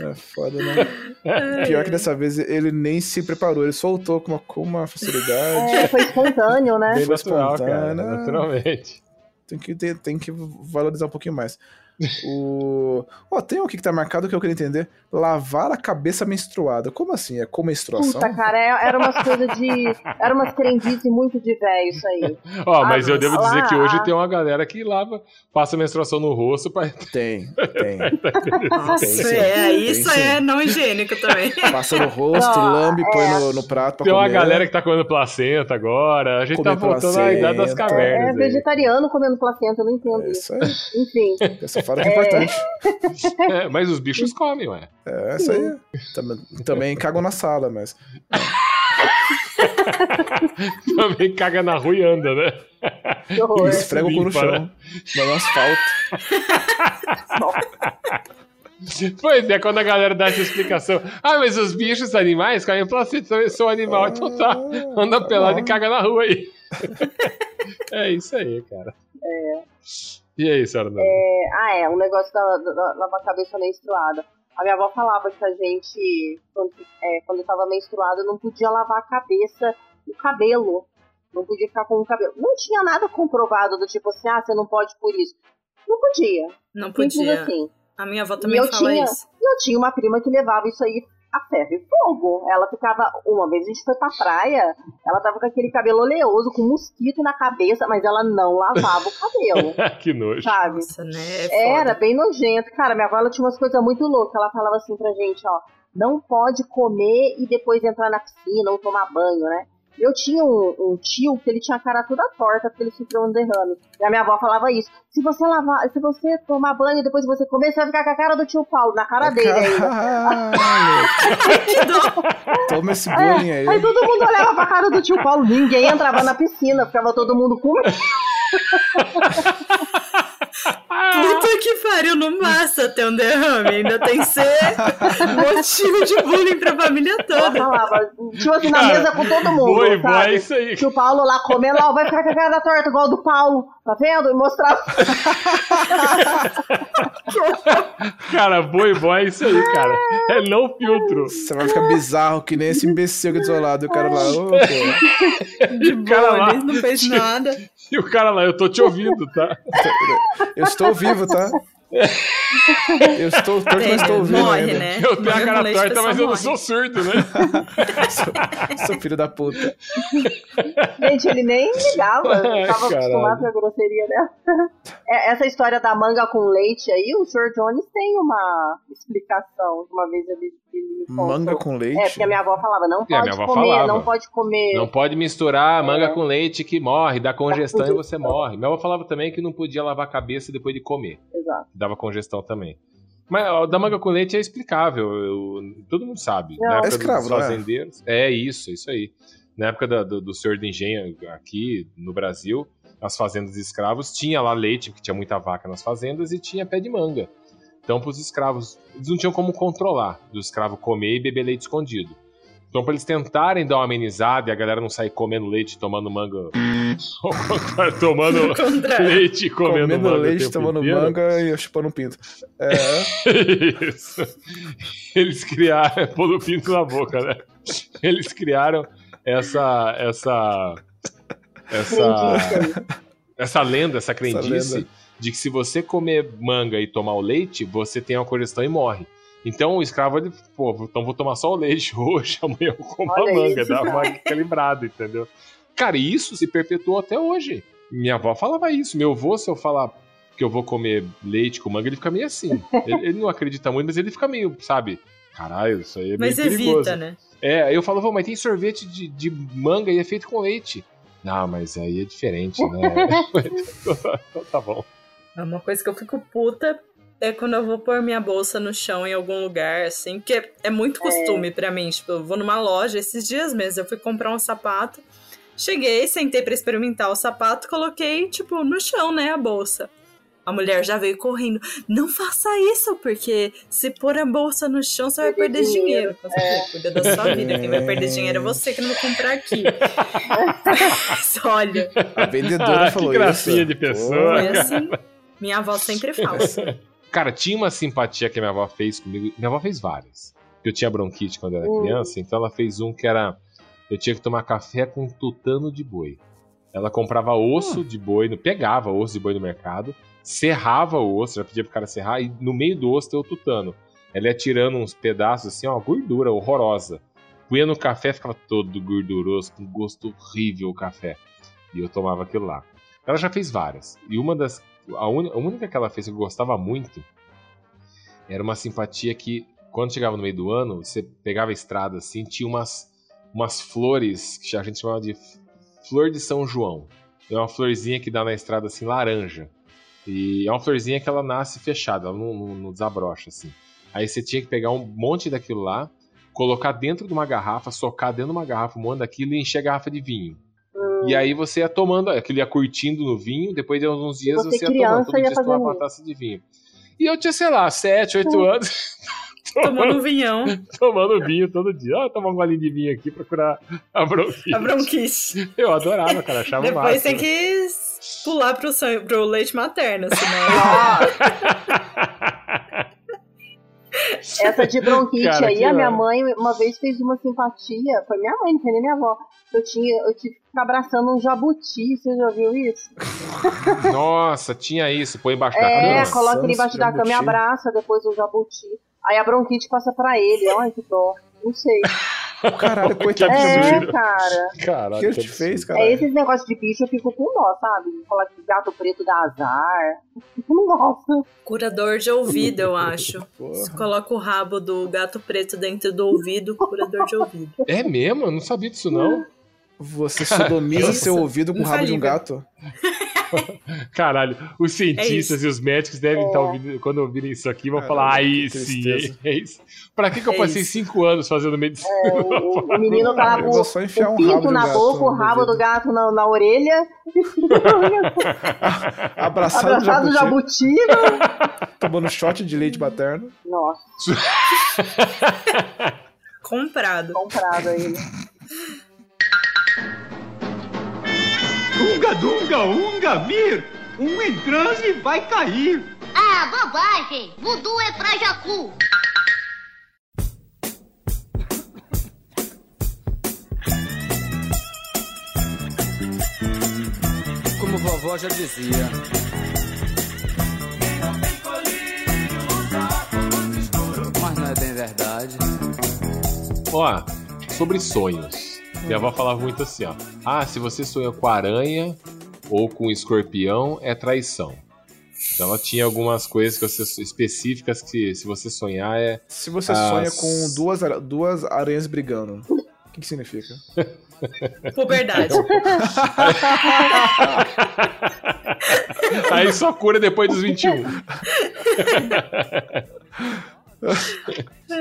é foda, né? Pior que dessa vez ele nem se preparou, ele soltou com uma, com uma facilidade. É, foi espontâneo, né? Bem Natural, cara, espontânea. naturalmente. Tem que, tem, tem que valorizar um pouquinho mais. O... Ó, tem um aqui que tá marcado que eu queria entender. Lavar a cabeça menstruada. Como assim? É com menstruação? Puta, cara, é- era umas coisas de. Era umas crendices muito de velho isso aí. Ó, mas Ah, eu devo lá- dizer que hoje tem uma galera que lava, passa menstruação no rosto pra. Tem, tem. Nossa, Tem sim, é, tem isso sim. é não higiênico também. Passa no rosto, Não, lambe, põe é. no, no prato pra Tem uma comer. galera que tá comendo placenta agora. A gente Comer tá voltando à idade das placenta. É, cavernas. aí. vegetariano comendo placenta, eu não entendo É isso. isso aí. Enfim. Essa fala que é importante. É, mas os bichos comem, ué. É, isso aí. Também, também cagam na sala, mas. Também caga na rua e anda, né? Que horror. Esfrega o cu no chão. né? No asfalto. Pois é, quando a galera dá essa explicação. Ah, mas os bichos animais comem placenta, eu sou animal, então tá. Anda tá pelado bom. e caga na rua aí. É isso aí, cara. E aí, senhora? É, ah, é, um negócio da, da, da lavar a cabeça menstruada. A minha avó falava que a gente, quando, é, quando tava menstruada, não podia lavar a cabeça, o cabelo. Não podia ficar com o cabelo. Não tinha nada comprovado do tipo assim, ah, você não pode por isso. Não podia. Não Simples podia. assim. A minha avó E também eu fala tinha, isso. e eu tinha uma prima que levava isso aí a ferro e fogo. Ela ficava. Uma vez a gente foi pra praia, ela tava com aquele cabelo oleoso, com mosquito na cabeça, mas ela não lavava o cabelo, que nojo. sabe? Nossa, né? É Era bem nojento. Cara, minha avó ela tinha umas coisas muito loucas. Ela falava assim pra gente, ó. Não pode comer e depois entrar na piscina ou tomar banho, né? Eu tinha um, um tio que ele tinha a cara toda torta porque ele sofreu um derrame. E a minha avó falava isso. Se você lavar, se você tomar banho e depois você comer, você vai ficar com a cara do tio Paulo, na cara dele ainda. Toma esse bullying aí. Aí todo mundo olhava pra cara do tio Paulo, ninguém entrava na piscina, ficava todo mundo com Puta que pariu, não basta ter um derrame. Ainda tem que ser motivo de bullying pra família toda. falava, tipo assim, na mesa com todo mundo, Boi, é sabe? isso aí. Tio Paulo lá comendo, ó, vai ficar com a cara torta igual do Paulo, tá vendo? E mostrava. Cara, boi boy é isso aí, cara. É não filtro. Você vai ficar bizarro que nem esse imbecil que é desolado. E o cara lá, ô, pô. De O cara lá- não fez nada. E o cara lá, eu tô te ouvindo, tá? Eu estou vivo, tá? Eu estou torto, mas estou ouvindo Morre, ainda. né? Eu tenho a Manga com cara torta, mas eu não morre. sou surdo, né? Sou filho da puta. Gente, ele nem ligava. Ai, Eu tava caralho. acostumado com a grosseria dela. É, Essa história da manga com leite aí, o Sr. Jones tem uma explicação. Uma vez ele, Manga com leite? É, porque a minha avó falava, não É, pode minha avó comer, falava. não pode comer. Não pode misturar manga É. com leite que morre, dá congestão e congestão. você morre. Minha avó falava também que não podia lavar a cabeça depois de comer. Exato. Dava congestão também. Mas ó, da manga com leite é explicável, eu- todo mundo sabe. Não. Na É época escravo, dos não é? fazendeiros. É isso, isso aí. Na época da- do, do senhor de engenho aqui no Brasil, as fazendas de escravos, tinha lá leite, porque tinha muita vaca nas fazendas, e tinha pé de manga. Então, para os escravos, eles não tinham como controlar do escravo comer e beber leite escondido. Então, para eles tentarem dar uma amenizada e a galera não sair comendo leite, e tomando manga. Tomando leite e comendo, Comendo manga. leite, tempo tomando inteiro. manga e chupando um pinto. É, Isso. Eles criaram. Pôr o pinto na boca, né? Eles criaram essa. Essa. Essa. Essa lenda, essa crendice lenda. De que se você comer manga e tomar o leite, você tem uma congestão e morre. Então o escravo, ele, pô, então vou tomar só o leite hoje, amanhã eu como a Olha manga, isso, dá uma equilibrada, entendeu? Cara, e isso se perpetuou até hoje. Minha avó falava isso. Meu avô, se eu falar que eu vou comer leite com manga, ele fica meio assim. Ele, ele não acredita muito, mas ele fica meio, sabe? Caralho, isso aí é meio Mas perigoso. evita, né? É, aí eu falo, "Vô, mas tem sorvete de, de manga e é feito com leite. Não, mas aí é diferente, né? então tá bom. É Uma coisa que eu fico puta é quando eu vou pôr minha bolsa no chão em algum lugar, assim, porque é muito costume pra mim. Tipo, eu vou numa loja, esses dias mesmo, eu fui comprar um sapato, cheguei, sentei pra experimentar o sapato, coloquei, tipo, no chão, né, a bolsa. A mulher já veio correndo. Não faça isso, porque se pôr a bolsa no chão, você vai perder dinheiro. Eu falei, Cuida da sua vida. Quem vai perder dinheiro é você que não vai comprar aqui. Mas olha, a vendedora Ah, falou que gracinha isso. de pessoa. Pô, foi assim. Minha avó sempre fala. Cara, tinha uma simpatia que a minha avó fez comigo. Minha avó fez várias. Eu tinha bronquite quando eu era Hum. criança, então ela fez um que era. Eu tinha que tomar café com tutano de boi. Ela comprava osso de boi, no- pegava osso de boi no mercado, serrava o osso, já pedia pro cara serrar, e no meio do osso tem o tutano. Ela ia tirando uns pedaços assim, ó, gordura horrorosa. Punha no café, ficava todo gorduroso, com gosto horrível o café. E eu tomava aquilo lá. Ela já fez várias. E uma das. A, uni- a única que ela fez que eu gostava muito era uma simpatia que, quando chegava no meio do ano, você pegava a estrada assim, tinha umas, umas flores que a gente chamava de flor de São João. É uma florzinha que dá na estrada assim, laranja. E é uma florzinha que ela nasce fechada, ela não, não- não desabrocha assim. Aí você tinha que pegar um monte daquilo lá, colocar dentro de uma garrafa, socar dentro de uma garrafa um monte daquilo e encher a garrafa de vinho. E aí você ia tomando, aquilo ia curtindo no vinho, depois de alguns dias você você, ia criança tomando, todo ia dia tomava uma taça de vinho. E eu tinha, sei lá, 7, 8 anos, Tomando um vinhão. tomando vinho todo dia. Ah, tomar um golinho de vinho aqui pra curar a bronquite. A bronquite. Eu adorava, cara, achava Depois massa. tem que pular pro, sangue, pro leite materno, senão. Essa de bronquite Cara, aí, a minha mãe uma vez fez uma simpatia. Foi minha mãe, não foi nem minha avó. Eu, tinha, eu tive que ficar abraçando um jabuti. Você já viu isso? Nossa, tinha isso, põe embaixo da É, cama. coloca ele embaixo da cama e abraça depois o jabuti. Aí a bronquite passa pra ele. Ai, que dó. Não sei. Caralho, coitado É, cara. Caralho, O que ele te fez, cara? É esses negócios de bicho, eu fico com dó, sabe? Falar que gato preto dá azar. Eu não gosto. Curador de ouvido, eu acho. Porra. Você coloca o rabo do gato preto dentro do ouvido, curador de ouvido. É mesmo? Eu não sabia disso, não. Você sodomiza Isso. seu ouvido com o rabo de um gato? Caralho, os É cientistas e os médicos devem estar ouvindo, quando ouvirem isso aqui, vão Caralho, falar, aí sim, é isso. Pra que, que eu É passei isso. cinco anos fazendo medicina? É, o, o menino tá Eu com vou só enfiar o um pinto um na boca, o no rabo do gato na, na orelha, Abraçado, abraçado do jabuti, jabuti. né? tomando shot de leite materno. Nossa, Comprado. comprado aí. Dunga, dunga, unga, mir. Um em transe vai cair. Ah, bobagem. Vudu é pra jacu. Como vovó já dizia. Mas não é bem verdade. Ó, sobre sonhos. Minha avó falava muito assim, ó. Ah, se você sonha com aranha ou com escorpião, é traição. Então ela tinha algumas coisas que você, específicas que se você sonhar é. Se você as- sonha com duas, duas aranhas brigando, o que, que significa? Puberdade. Aí só cura depois dos 21.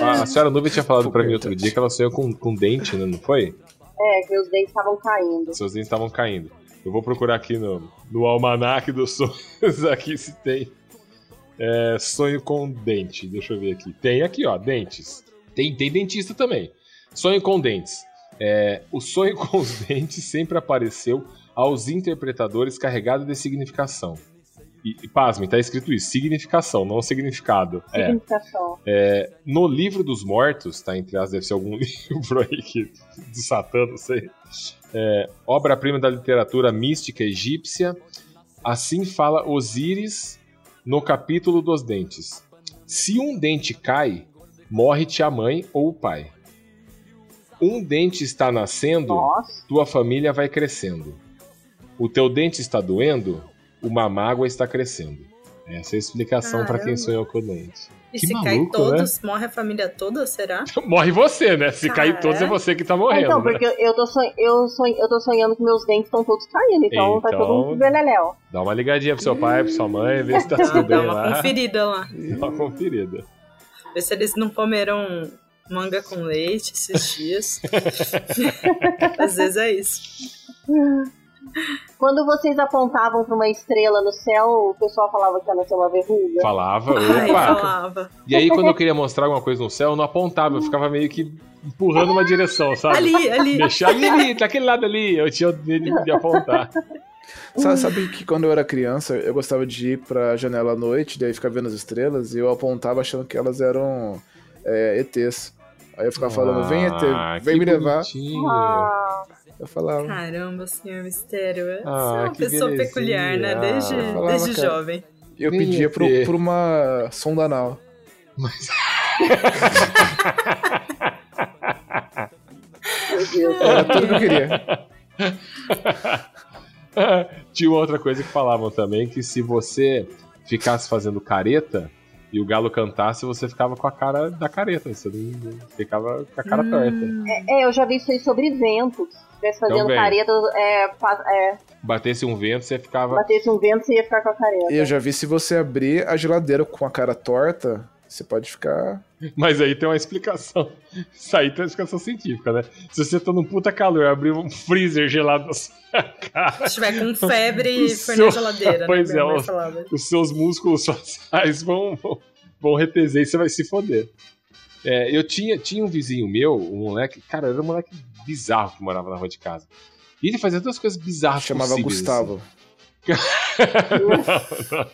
a, a senhora Nuvem tinha falado pra mim outro dia que ela sonhou com, com dente, né? Não foi? É, que os dentes estavam caindo. Seus dentes estavam caindo. Eu vou procurar aqui no, no almanac dos sonhos aqui se tem é, sonho com dente. Deixa eu ver aqui. Tem aqui, ó, dentes. Tem, tem dentista também. Sonho com dentes. É, o sonho com os dentes sempre apareceu aos interpretadores carregado de significação. E, e pasmem, tá escrito isso, significação, não significado. É. Significação. É, no livro dos mortos, tá? Entre as, deve ser algum livro aí que, do Satã, não sei. É, Obra-prima da literatura mística egípcia. Assim fala Osíris no capítulo dos dentes. Se um dente cai, morre-te a mãe ou o pai. Um dente está nascendo, Nossa. tua família vai crescendo. O teu dente está doendo, uma mágoa está crescendo. Essa é a explicação para quem sonhou com o dente. E Que se maluco, cai né? todos, morre a família toda, será? Morre você, né? Se cair Cara. todos, é você que tá morrendo. então, né? porque eu tô, sonho, eu, sonho, eu tô sonhando que meus dentes estão todos caindo, então, tá Então- todo mundo beleléu. Dá uma ligadinha pro seu pai, pra sua mãe, vê se tá tudo Dá bem uma lá. conferida lá. Dá uma conferida. Ver se eles não comeram manga com leite esses dias. Às vezes é isso. Quando vocês apontavam pra uma estrela no céu, o pessoal falava que ia nascer uma verruga. Falava, Ai, opa! falava. E aí, quando eu queria mostrar alguma coisa no céu, eu não apontava, eu ficava meio que empurrando uma direção, sabe? Ali, ali. Deixar ali, ali, daquele lado ali. Eu tinha o dele de apontar. Sabe, sabe que quando eu era criança, eu gostava de ir pra janela à noite, daí ficar vendo as estrelas, e eu apontava achando que elas eram é, ETs. Aí eu ficava falando, vem ET, Ah, vem me levar. bonitinho. Ah, Eu falava, Caramba, senhor mistério. Você Ah, é uma que pessoa belezinha. peculiar, né? Desde, falava, desde cara. jovem. eu pedia pro, por uma sonda anal. Deus. Era tudo que eu queria. Tinha uma outra coisa que falavam também, que se você ficasse fazendo careta e o galo cantasse, você ficava com a cara da careta. Você não ficava com a cara Hum. torta. É, eu já vi isso aí sobre vento. Se estivesse fazendo Também. careta, é, é, Batesse um vento, você ficava. batesse um vento, você ia ficar com a careta. E eu já vi se você abrir a geladeira com a cara torta, você pode ficar. Mas aí tem uma explicação. Isso aí tem uma explicação científica, né? Se você tá num puta calor, abrir um freezer gelado na sua cara. Se tiver com febre e for seu- na geladeira, Pois né? É, mãe o- falava. os seus músculos faciais vão, vão, vão reteser e você vai se foder. É, eu tinha, tinha um vizinho meu, um moleque, cara, era um moleque bizarro que morava na rua de casa. E ele fazia duas coisas bizarras Chamava possíveis, Gustavo. Não, não.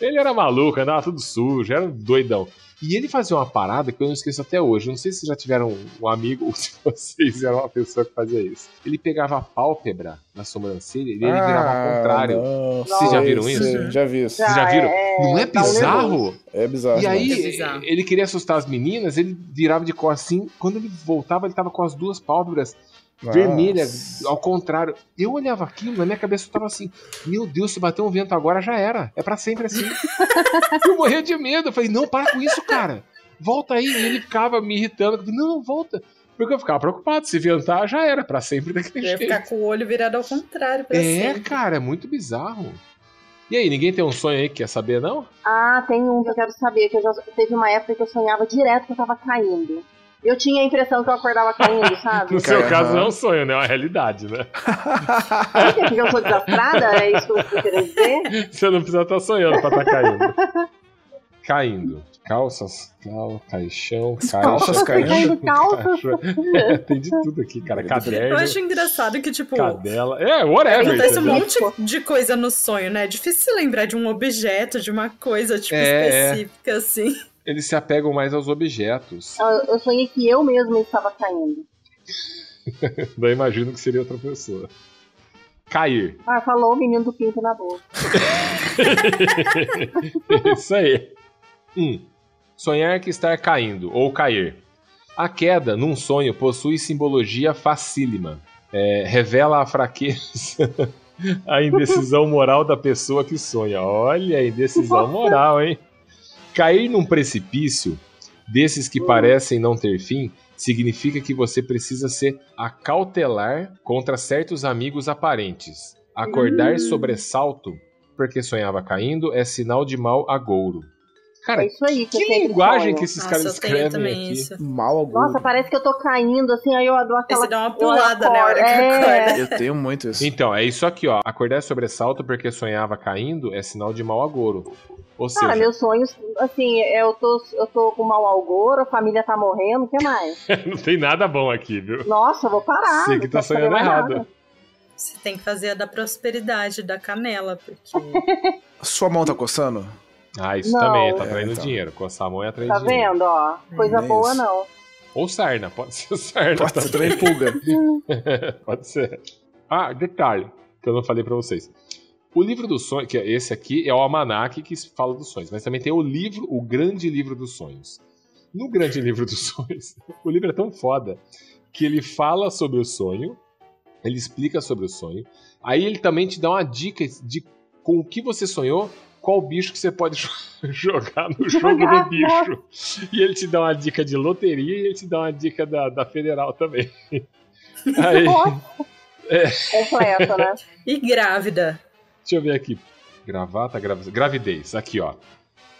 Ele era maluco, andava tudo sujo, era um doidão. E ele fazia uma parada que eu não esqueço até hoje. Não sei se vocês já tiveram um amigo ou se vocês eram uma pessoa que fazia isso. Ele pegava a pálpebra na sobrancelha e ele virava ao contrário. não. Vocês já viram isso? sei, Já vi isso. Vocês já Ah, viram? é- não é bizarro? É bizarro. E aí, É bizarro. ele queria assustar as meninas, ele virava de cor assim. Quando ele voltava, ele tava com as duas pálpebras Nossa. vermelhas, ao contrário. Eu olhava aquilo, na minha cabeça eu tava assim: Meu Deus, se bater um vento agora já era. É pra sempre assim. eu morria de medo. Eu falei: Não, para com isso, cara. Volta aí. E ele ficava me irritando. Eu falei, não, não, volta. Porque eu ficava preocupado. Se ventar, já era. Pra sempre daquele Eu ia jeito. ficar com o olho virado ao contrário pra É, sempre. cara, é muito bizarro. E aí, ninguém tem um sonho aí que quer saber, não? Ah, tem um que eu quero saber, que eu já teve uma época que eu sonhava direto que eu tava caindo. Eu tinha a impressão que eu acordava caindo, sabe? No seu caso, não é um sonho, né? É uma realidade, né? Por quê? Porque eu sou desastrada? É isso que eu tô querendo dizer? Você não precisa estar sonhando pra estar caindo. caindo. Calças, cal, caixão, caixa. Calças caindo? Calças. É, tem de tudo aqui, cara. Caderno, Eu acho engraçado que, tipo, cadela. É, whatever. acontece um monte de coisa no sonho, né? É difícil se lembrar de um objeto, de uma coisa, tipo, É, é. específica, assim. Eles se apegam mais aos objetos. Eu, eu sonhei que eu mesma estava caindo. Daí imagino que seria outra pessoa. Cair. Ah, falou o menino do pinto na boca. Isso aí. Um. Sonhar que estar caindo ou cair. A queda num sonho possui simbologia facílima. É, revela a fraqueza, a indecisão moral da pessoa que sonha. Olha a indecisão moral, hein? Cair num precipício desses que parecem não ter fim significa que você precisa se acautelar contra certos amigos aparentes. Acordar Hum. sobressalto porque sonhava caindo é sinal de mau agouro. Cara, É isso aí que, que linguagem que esses Nossa, caras tenho escrevem aqui. isso. Mal algum. Nossa, parece que eu tô caindo, assim, aí eu dou aquela... Aí você dá uma pulada, né, a hora que acordo. acorda. É, Eu tenho muito isso. Então, é isso aqui, ó. Acordar sobressalto porque sonhava caindo é sinal de mau agouro. Ou Cara, seja, meus sonhos, assim, eu tô, eu tô com mau algor, a família tá morrendo, o que mais? não tem nada bom aqui, viu? Nossa, eu vou parar. Você não que tá sonhando errado. nada. Você tem que fazer a da prosperidade, da canela, porque Sua mão tá coçando? Ah, isso Não. também, tá É, atraindo então. dinheiro. Coçar a mão é atrair Tá dinheiro. vendo, ó? Coisa É boa isso. não. Ou sarna, pode ser sarna. Pode ser também pulga. pode ser. Ah, detalhe, que eu não falei pra vocês. O livro dos sonhos, que é esse aqui é o almanac que fala dos sonhos, mas também tem o livro, o grande livro dos sonhos. No grande livro dos sonhos, o livro é tão foda que ele fala sobre o sonho, ele explica sobre o sonho, aí ele também te dá uma dica de com o que você sonhou, qual bicho que você pode jo- jogar no jogo do bicho. E ele te dá uma dica de loteria e ele te dá uma dica da, da federal também. Aí, Nossa, é, completo, né? E grávida. deixa eu ver aqui. Gravata, gravi- gravidez. Aqui, ó.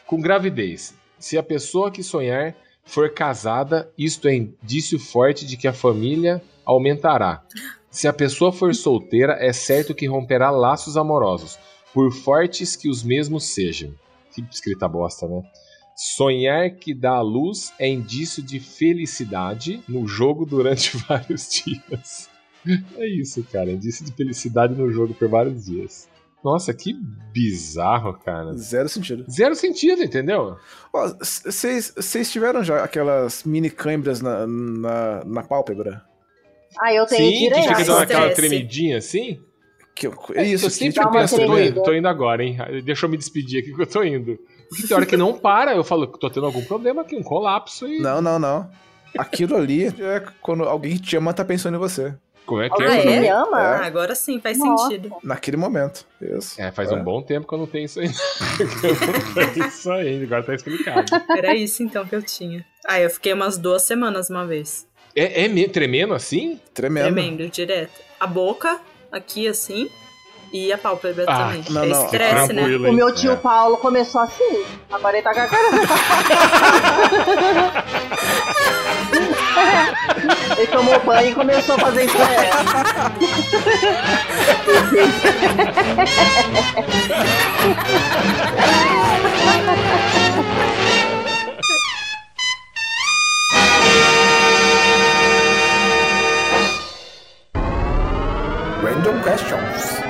Com gravidez, se a pessoa que sonhar for casada, isto é indício forte de que a família aumentará. Se a pessoa for solteira, é certo que romperá laços amorosos, por fortes que os mesmos sejam. Que escrita bosta, né? Sonhar que dá à luz é indício de felicidade no jogo durante vários dias. É isso, cara. Indício de felicidade no jogo por vários dias. Nossa, que bizarro, cara. Zero sentido. Zero sentido, entendeu? Vocês vocês tiveram já aquelas mini câimbras na, na, na pálpebra? Ah, eu tenho Sim, que direto. fica dando aquela tremidinha assim. Que eu, é isso, eu que sempre dá uma penso, tô indo, tô indo agora, hein? Deixa eu me despedir aqui que eu tô indo. Porque tem hora que não para, eu falo que tô tendo algum problema aqui, um colapso e. Não, não, não. Aquilo ali é quando alguém que te ama tá pensando em você. Como é que é? que é? me ama? Ah, agora sim, faz Nossa. sentido. Naquele momento. Isso. É, faz um bom tempo que eu não tenho isso aí. eu não tenho isso aí, agora tá explicado. Era isso então que eu tinha. Ah, eu fiquei umas duas semanas uma vez. É, é me- tremendo assim? Tremendo. Tremendo, direto. A boca, aqui assim, e a pálpebra Ah, também. não, é não, estresse, né? O meu tio É. Paulo começou assim. Agora ele tá com a cara. ele tomou banho e começou a fazer isso. questions.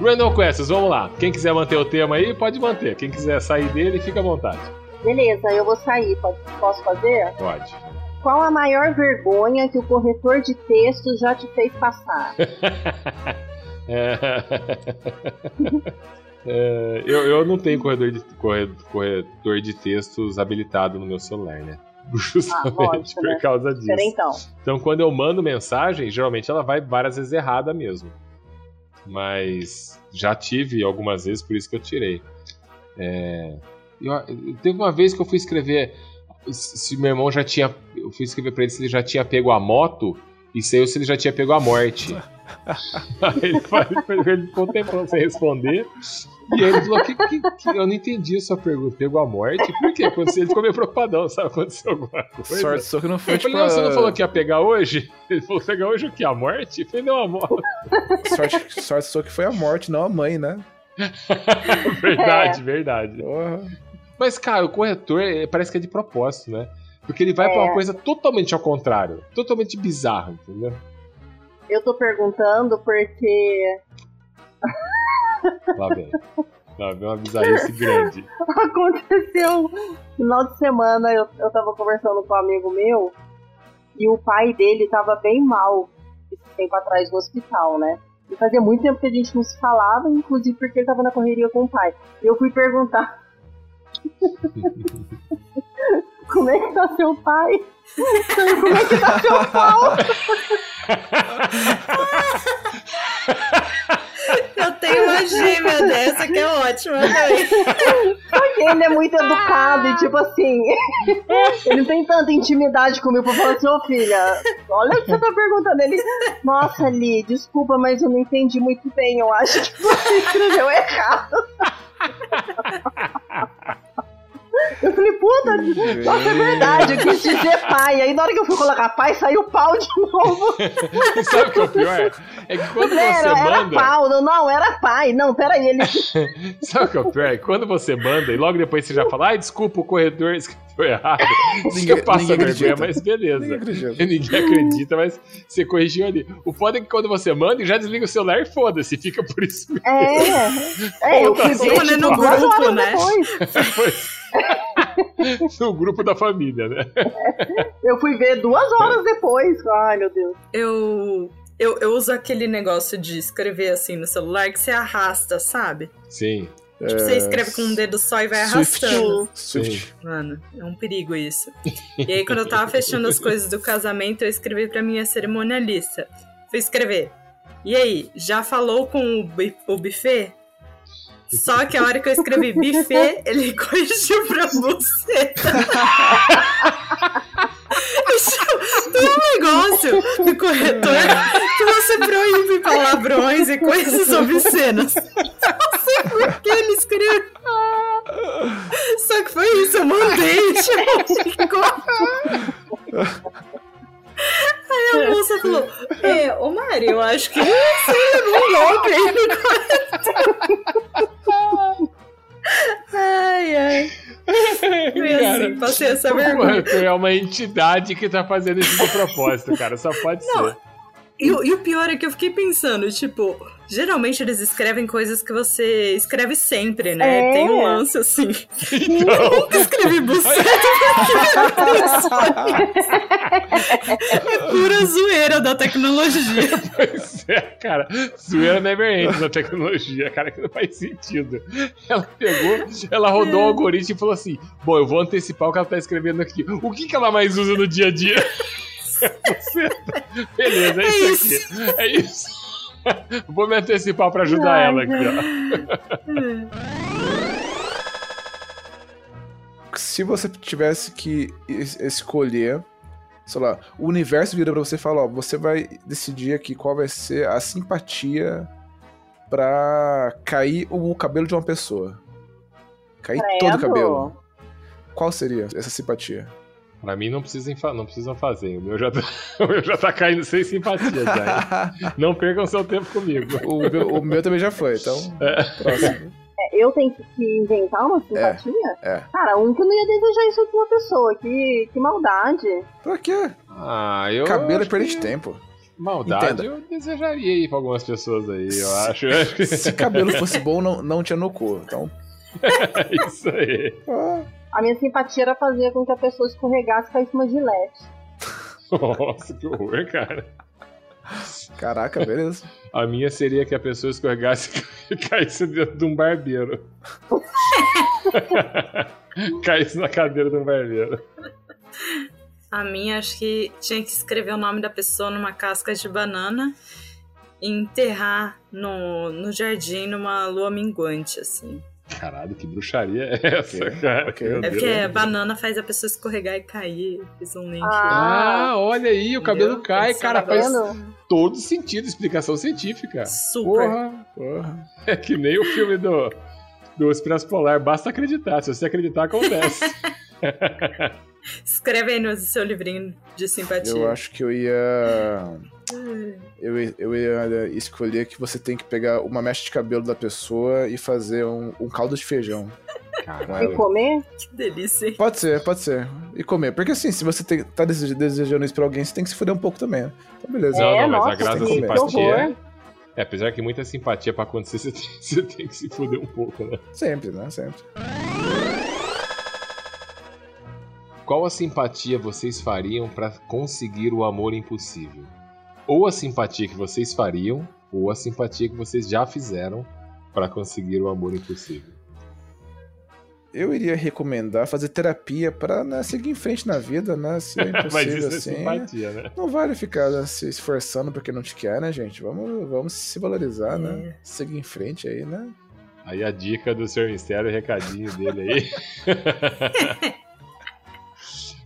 Random Questions, vamos lá. Quem quiser manter o tema aí, pode manter. Quem quiser sair dele, fica à vontade. Beleza, eu vou sair. Pode- Posso fazer? Pode. Qual a maior vergonha que o corretor de texto já te fez passar? É. Eu, eu não tenho corredor de, corre- corretor de textos habilitado no meu celular, né? Justamente lógico, por né? causa disso. Espera então. Então, quando eu mando mensagem, geralmente ela vai várias vezes errada mesmo. Mas já tive algumas vezes, por isso que eu tirei. É, eu- teve uma vez que eu fui escrever. Se se meu irmão já tinha. Eu fui escrever pra ele se ele já tinha pego a moto e saiu se ele já tinha pego a morte. Aí ele, fa- ele ficou um tempão sem responder. E ele falou: que, que- que- Eu não entendi a sua pergunta. Pegou a morte? Por quê? Aconteceu, ele ficou meio preocupadão, sabe? Aconteceu alguma coisa. Sorte só que não foi Eu tipo. falei, não, você não falou que ia pegar hoje? Ele falou, pegar hoje o quê? A morte? Falei, não, a morte. Sorte, sorte só que foi a morte, não a mãe, né? verdade, verdade. Porra. Mas, cara, o corretor eh, parece que é de propósito, né? Porque ele vai pra uma É. coisa totalmente ao contrário. Totalmente bizarro, entendeu? Eu tô perguntando porque Lá vem. Lá vem uma bizarrice grande. aconteceu final de semana. Eu, eu tava conversando com um amigo meu e o pai dele tava bem mal esse tempo atrás no hospital, né? E fazia muito tempo que a gente não se falava, inclusive porque ele tava na correria com o pai. E eu fui perguntar. Como é que tá seu pai? Como é que tá seu pau? Eu tenho uma gêmea dessa que é ótima. Porque ele é muito educado e tipo assim, ele não tem tanta intimidade comigo pra falar assim, ô filha, olha o que você tá perguntando. Ele, nossa, Li, desculpa, mas eu não entendi muito bem, eu acho que você escreveu errado. Eu falei, puta, nossa, é verdade, eu quis dizer pai. Aí na hora que eu fui colocar pai, saiu pau de novo. Sabe o que é o pior? É que quando Era, você era manda. pau, não, não, era pai. Não, peraí, ele. Sabe o que é o pior? É que quando você manda e logo depois você já fala, ai, desculpa, o corredor escreveu errado. Ninguém- passa ninguém vergonha, acredita. mas beleza. Ninguém acredita. Ninguém acredita, mas você corrigiu ali. O foda é que quando você manda e já desliga o celular e foda-se, fica por isso mesmo. É, é, eu fui ver é tipo, no grupo, né? depois. no grupo da família, né? Eu fui ver duas horas depois. Ai, meu Deus. Eu, eu, eu uso aquele negócio de escrever assim no celular que você arrasta, sabe? Sim. Tipo, você escreve com um dedo só e vai Swift. arrastando. Swift. Mano, é um perigo isso. E aí, quando eu tava fechando as coisas do casamento, eu escrevi pra minha cerimonialista. Fui escrever. E aí, já falou com o, bu- o buffet? Só que a hora que eu escrevi buffet, ele corrigiu pra você. Tem um negócio do corretor que você proíbe palavrões e coisas obscenas. Não sei por que ele escreveu. Só que foi isso, eu mandei, tipo, ficou. Aí a moça falou: É, ô Mari, eu acho que você levou um golpe aí no corretor. Ai, ai. Foi assim, passei essa vergonha. é uma entidade que tá fazendo isso de propósito, cara. Só pode ser. E, o- e o pior é que eu fiquei pensando, tipo, geralmente eles escrevem coisas que você escreve sempre, né? É. Tem um lance assim. Então, Eu nunca escrevi buceta é pura zoeira da tecnologia. Pois é, cara. Zoeira never ends na tecnologia, cara, que não faz sentido. Ela pegou, ela rodou o algoritmo e falou assim: Bom, eu vou antecipar o que ela tá escrevendo aqui. O que, que ela mais usa no dia a dia? Beleza, é, É isso aqui. É isso. Vou me antecipar pra ajudar Ai, ela aqui, ó. Se você tivesse que es- escolher, sei lá, o universo vira pra você e fala, ó, você vai decidir aqui qual vai ser a simpatia pra cair o cabelo de uma pessoa. Cair todo o Credo. cabelo. Qual seria essa simpatia? Pra mim não precisam, não precisam fazer. O meu, já tá, o meu já tá caindo sem simpatia já. Não percam seu tempo comigo. o, meu, o meu também já foi, então. Próximo. É, eu tenho que inventar uma simpatia? É. Cara, um que eu não ia desejar isso de uma pessoa. Que, que maldade. Pra quê? Ah, eu. Cabelo é perda que de tempo. Maldade Entenda. eu desejaria aí pra algumas pessoas aí, eu acho. Eu acho Se cabelo fosse bom, não, não tinha no cu. Então. é isso aí. ah, A minha simpatia era fazer com que a pessoa escorregasse e caísse uma gilete. Nossa, que horror, cara. Caraca, beleza. A minha seria que a pessoa escorregasse e caísse dentro de um barbeiro. caísse na cadeira de um barbeiro. A minha, acho que tinha que escrever o nome da pessoa numa casca de banana e enterrar no, no jardim numa lua minguante, assim. Caralho, que bruxaria é essa, cara? ok. Meu É porque a banana faz a pessoa escorregar e cair. Fiz um link. Ah, olha aí, o cabelo Entendeu? cai, Tá cara, faz vendo? todo sentido, explicação científica. Super. Porra, porra. É que nem o filme do, do Expresso Polar, basta acreditar, se você acreditar, acontece. Escreve aí no seu livrinho de simpatia. Eu acho que eu ia. Eu, ia- eu ia escolher que você tem que pegar uma mecha de cabelo da pessoa e fazer um, um caldo de feijão. E comer? Que delícia. hein? Pode ser, pode ser. E comer. Porque assim, se você tem- tá dese- desejando isso pra alguém, você tem que se fuder um pouco também. né? Então, beleza. Não, É, não, mas nossa, a graça da simpatia é... Apesar que muita simpatia pra acontecer, você tem, você tem que se fuder um pouco, né? Sempre, né? Sempre. Qual a simpatia vocês fariam pra conseguir o amor impossível? Ou a simpatia que vocês fariam ou a simpatia que vocês já fizeram para conseguir o amor impossível? Eu iria recomendar fazer terapia pra né, seguir em frente na vida, né? Se é impossível Mas isso é assim. simpatia, né? Não vale ficar né, se esforçando porque não te quer, né, gente? Vamos, vamos se valorizar, né? Seguir em frente aí, né? Aí a dica do Sr. Mistério, o recadinho dele aí.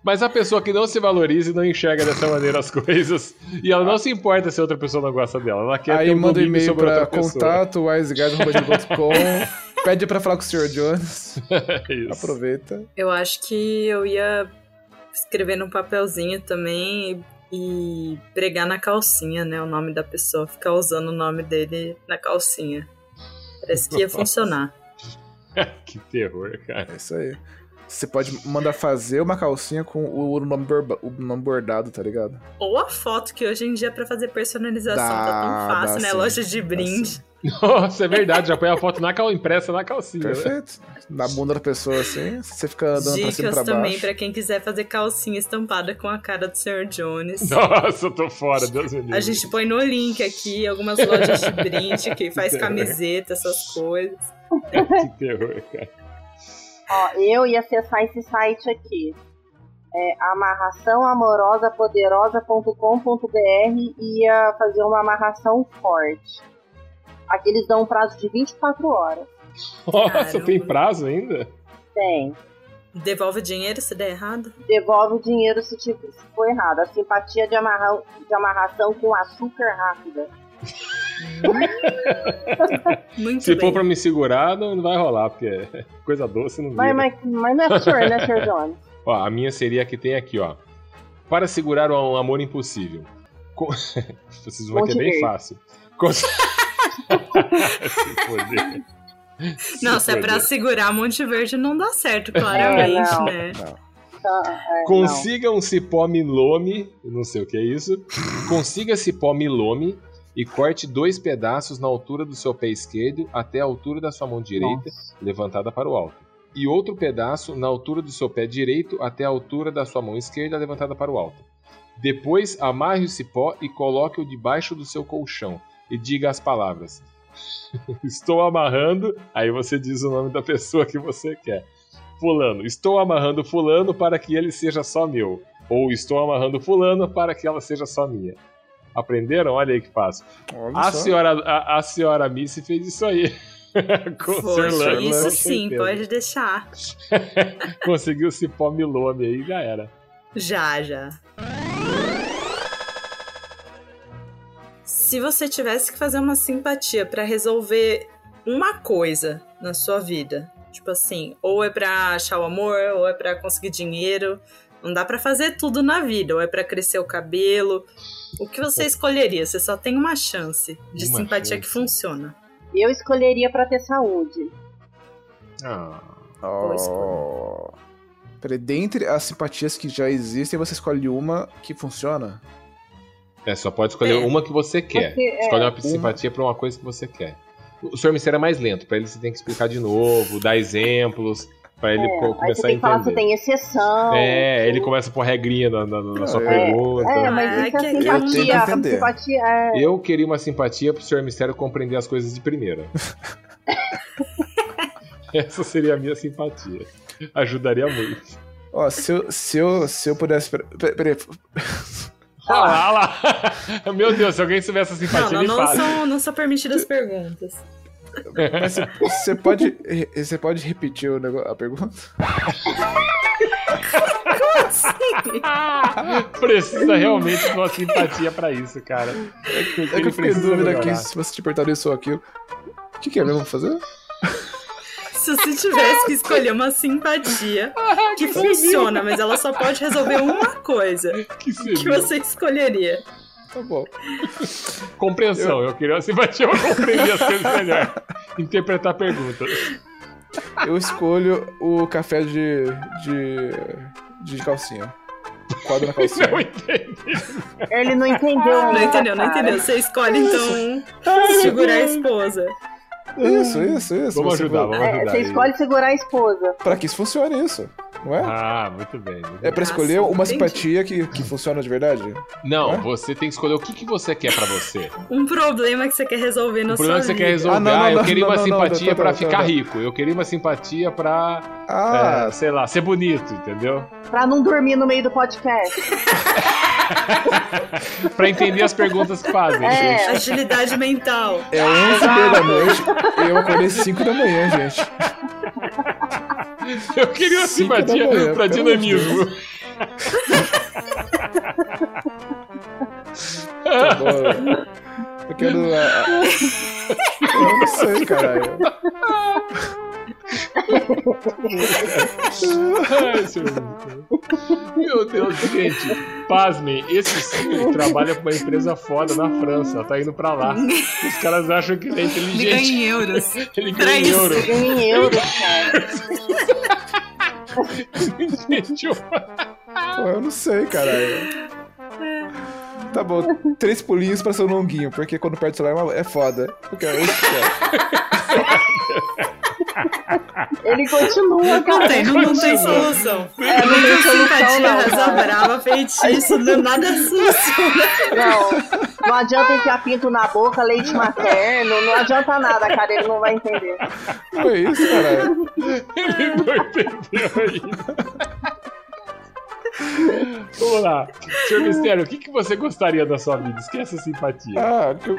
Mas a pessoa que não se valoriza e não enxerga dessa maneira as coisas, e ela não se importa se outra pessoa não gosta dela, ela quer aí ter um manda um e-mail pessoa. contato wiseguys.com Pede pra falar com o Sr. Jones. Isso. Aproveita. Eu acho que eu ia escrever num papelzinho também e pregar na calcinha, né? O nome da pessoa, ficar usando o nome dele na calcinha. Parece que ia Nossa. funcionar. que terror, cara. É isso aí. Você pode mandar fazer uma calcinha com o nome, borba- o nome bordado, tá ligado? Ou a foto, que hoje em dia pra fazer personalização tá Dá, tão fácil, né? sim, Loja de brinde. Nossa, é verdade, já põe a foto na cal... impressa na calcinha. né? Perfeito. Na bunda da pessoa assim, você fica andando pra cima e Dicas pra também baixo. pra quem quiser fazer calcinha estampada com a cara do Sr. Jones. Nossa, eu tô fora, Deus me livre. A gente põe no link aqui algumas lojas de brinde que faz Que camiseta, essas coisas. Que terror, cara. Ó, eu ia acessar esse site aqui. É amarraçãoamorosapoderosa.com.br e ia fazer uma amarração forte. Aqui eles dão um prazo de 24 horas. Nossa, Caramba. tem prazo ainda? Tem. Devolve o dinheiro se der errado? Devolve o dinheiro se, tipo, se for errado. A simpatia de, amarra- de amarração com açúcar rápida. Muito Se bem. for pra me segurar, não não vai rolar, porque é coisa doce não vira. Mas, mas, mas não é senhor, né, Sr. Jones? Ó, a minha seria a que tem aqui, ó. Para segurar um amor impossível. Co- Vocês vão ver que é bem fácil. Se foder. Não, se é pra segurar Monte Verde não dá certo, claramente, não. né? Tá, é, não. Consiga um cipó milome, não sei o que é isso. Consiga cipó milome e corte dois pedaços na altura do seu pé esquerdo até a altura da sua mão direita, levantada para o alto. E outro pedaço na altura do seu pé direito até a altura da sua mão esquerda, levantada para o alto. Depois, amarre o cipó e coloque-o debaixo do seu colchão e diga as palavras. Estou amarrando. Aí você diz o nome da pessoa que você quer. Fulano, estou amarrando Fulano para que ele seja só meu. Ou estou amarrando Fulano para que ela seja só minha. Aprenderam? Olha aí que fácil. Olha A só. senhora, a, a senhora Missy fez isso aí. Com. Poxa, Lando, isso com sim, certeza. pode deixar. Conseguiu esse pó milome aí já era. Já, já. Se você tivesse que fazer uma simpatia pra resolver uma coisa na sua vida, tipo assim, ou é pra achar o amor, ou é pra conseguir dinheiro, não dá pra fazer tudo na vida, ou é pra crescer o cabelo. O que você escolheria? Você só tem uma chance de Uma simpatia chance. que funciona. Eu escolheria pra ter saúde. Ah, Oh. Peraí, dentre as simpatias que já existem, você escolhe uma que funciona? É, só pode escolher É. uma que você quer. Porque, é, Escolhe uma uma- simpatia pra uma coisa que você quer. O Sr. Mistério é mais lento, pra ele você tem que explicar de novo, dar exemplos, pra ele É, co- aí você começar a tem que falar se entender. tem exceção. É, ele começa a pôr regrinha na, na- na sua É, pergunta. É, mas Ah, isso é que- eu simpatia. entender. simpatia é. Eu queria uma simpatia pro Sr. Mistério compreender as coisas de primeira. Essa seria a minha simpatia. Ajudaria muito. Ó, se eu, se eu, se eu pudesse. Peraí, peraí, Olha lá, olha lá. Meu Deus, se alguém soubesse essa Não, simpatia, não, me não fala. são, não são permitidas perguntas. Mas você- pode, você pode repetir o negócio, a pergunta? Precisa realmente de uma simpatia pra isso, cara. É que, É que eu fiquei em dúvida aqui se você te perguntar isso ou aquilo. O que, que é mesmo fazer? Se você tivesse que escolher uma simpatia que funciona, mas ela só pode resolver uma coisa, Que que você escolheria? Tá bom. Compreensão. Eu... queria uma simpatia pra compreender as coisas melhor. Interpretar perguntas. Eu escolho o café de. de. de calcinha. Quadro na calcinha. Não entendi. Ele não entendeu. Não né, entendeu, não entendeu. Você escolhe, então, segurar a esposa. Isso, isso, isso. Vamos Você ajudar, vai- vamos É, ajudar. você aí. escolhe segurar a esposa. Pra que isso funcione isso? Não é? Ah, muito bem. muito É pra escolher Ah, uma entendi. simpatia que, que funciona de verdade? Não, É? você tem que escolher o que, que você quer pra você. Um problema que você quer resolver na O problema sua que você quer resolver. Ah, não, não, Ah, eu não, queria não, uma não, não, simpatia pra tá, ficar rico. Eu queria uma simpatia pra, Ah, é, sei lá, ser bonito, entendeu? Pra não dormir no meio do podcast. Pra entender as perguntas que fazem. É. Agilidade mental. é 11 h da noite e eu acordei 5 da manhã, gente. Eu queria uma simpatia manhã, pra dinamismo. Tá bom. Eu quero. ah, ah, Eu não sei, caralho. Ai, seu Meu Deus, gente, pasmem, esse sim trabalha pra uma empresa foda na França, tá indo pra lá. Os caras acham que ele é Ele ganha inteligente. em euros. Ele ganha em isso. euro. Em euros, cara. Gente, eu- Pô, eu não sei, caralho. Tá bom, três pulinhos pra ser um longuinho, porque quando perde o celular é é foda. Eu quero, eu quero. Ele continua, Não cara. tem, não, não tem solução. É, não tem solução, Simpatia, não, cara. brava, feitiço, não, nada soluciona. Não, não adianta enfiar pinto na boca, leite materno, não adianta nada, cara, ele não vai entender. Não é isso, caralho. Ele não entendeu ainda. Vamos lá. Senhor Mistério, o que, que você gostaria da sua vida? Esquece a simpatia. Ah, o que eu,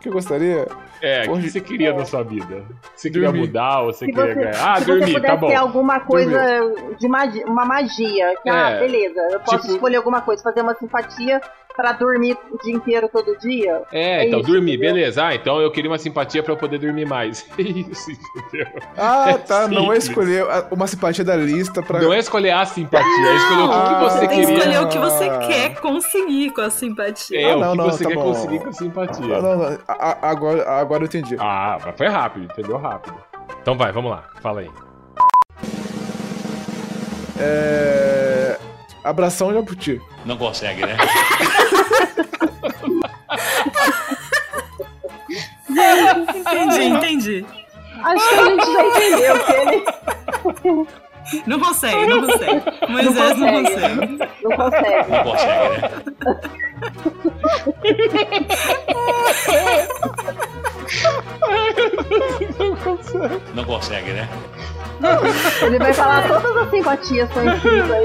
que eu gostaria. É, o que você queria da sua vida? Você queria Dormir. mudar ou você Se queria você, ganhar? Ah, dormir, você tá pudesse bom. ter alguma coisa de magia, uma magia, que, ah, É, beleza, eu posso tipo- escolher alguma coisa, fazer uma simpatia pra dormir o dia inteiro todo dia. É, então, isso, dormir, entendeu? beleza. Ah, então eu queria uma simpatia pra eu poder dormir mais. Isso, entendeu? Ah, tá. Não é simples. escolher a- uma simpatia da lista pra. Não é escolher a simpatia, é escolher o que, Ah, você tem queria. escolher o que você quer conseguir com a simpatia. É, Ah, o não, que não, você tá quer bom. conseguir com a simpatia. Não, não, não. A- agora, agora eu entendi. Ah, mas foi rápido, entendeu? Rápido. Então vai, vamos lá. Fala aí. É. Abração Jabuti. Não consegue, né? Entendi, entendi. Acho que a gente já entendeu que ele Não consegue, não consegue. Moisés não consegue. consegue. não consegue. Não consegue, né? Não consegue, né? Ele vai falar todas as simpatias que estão escritas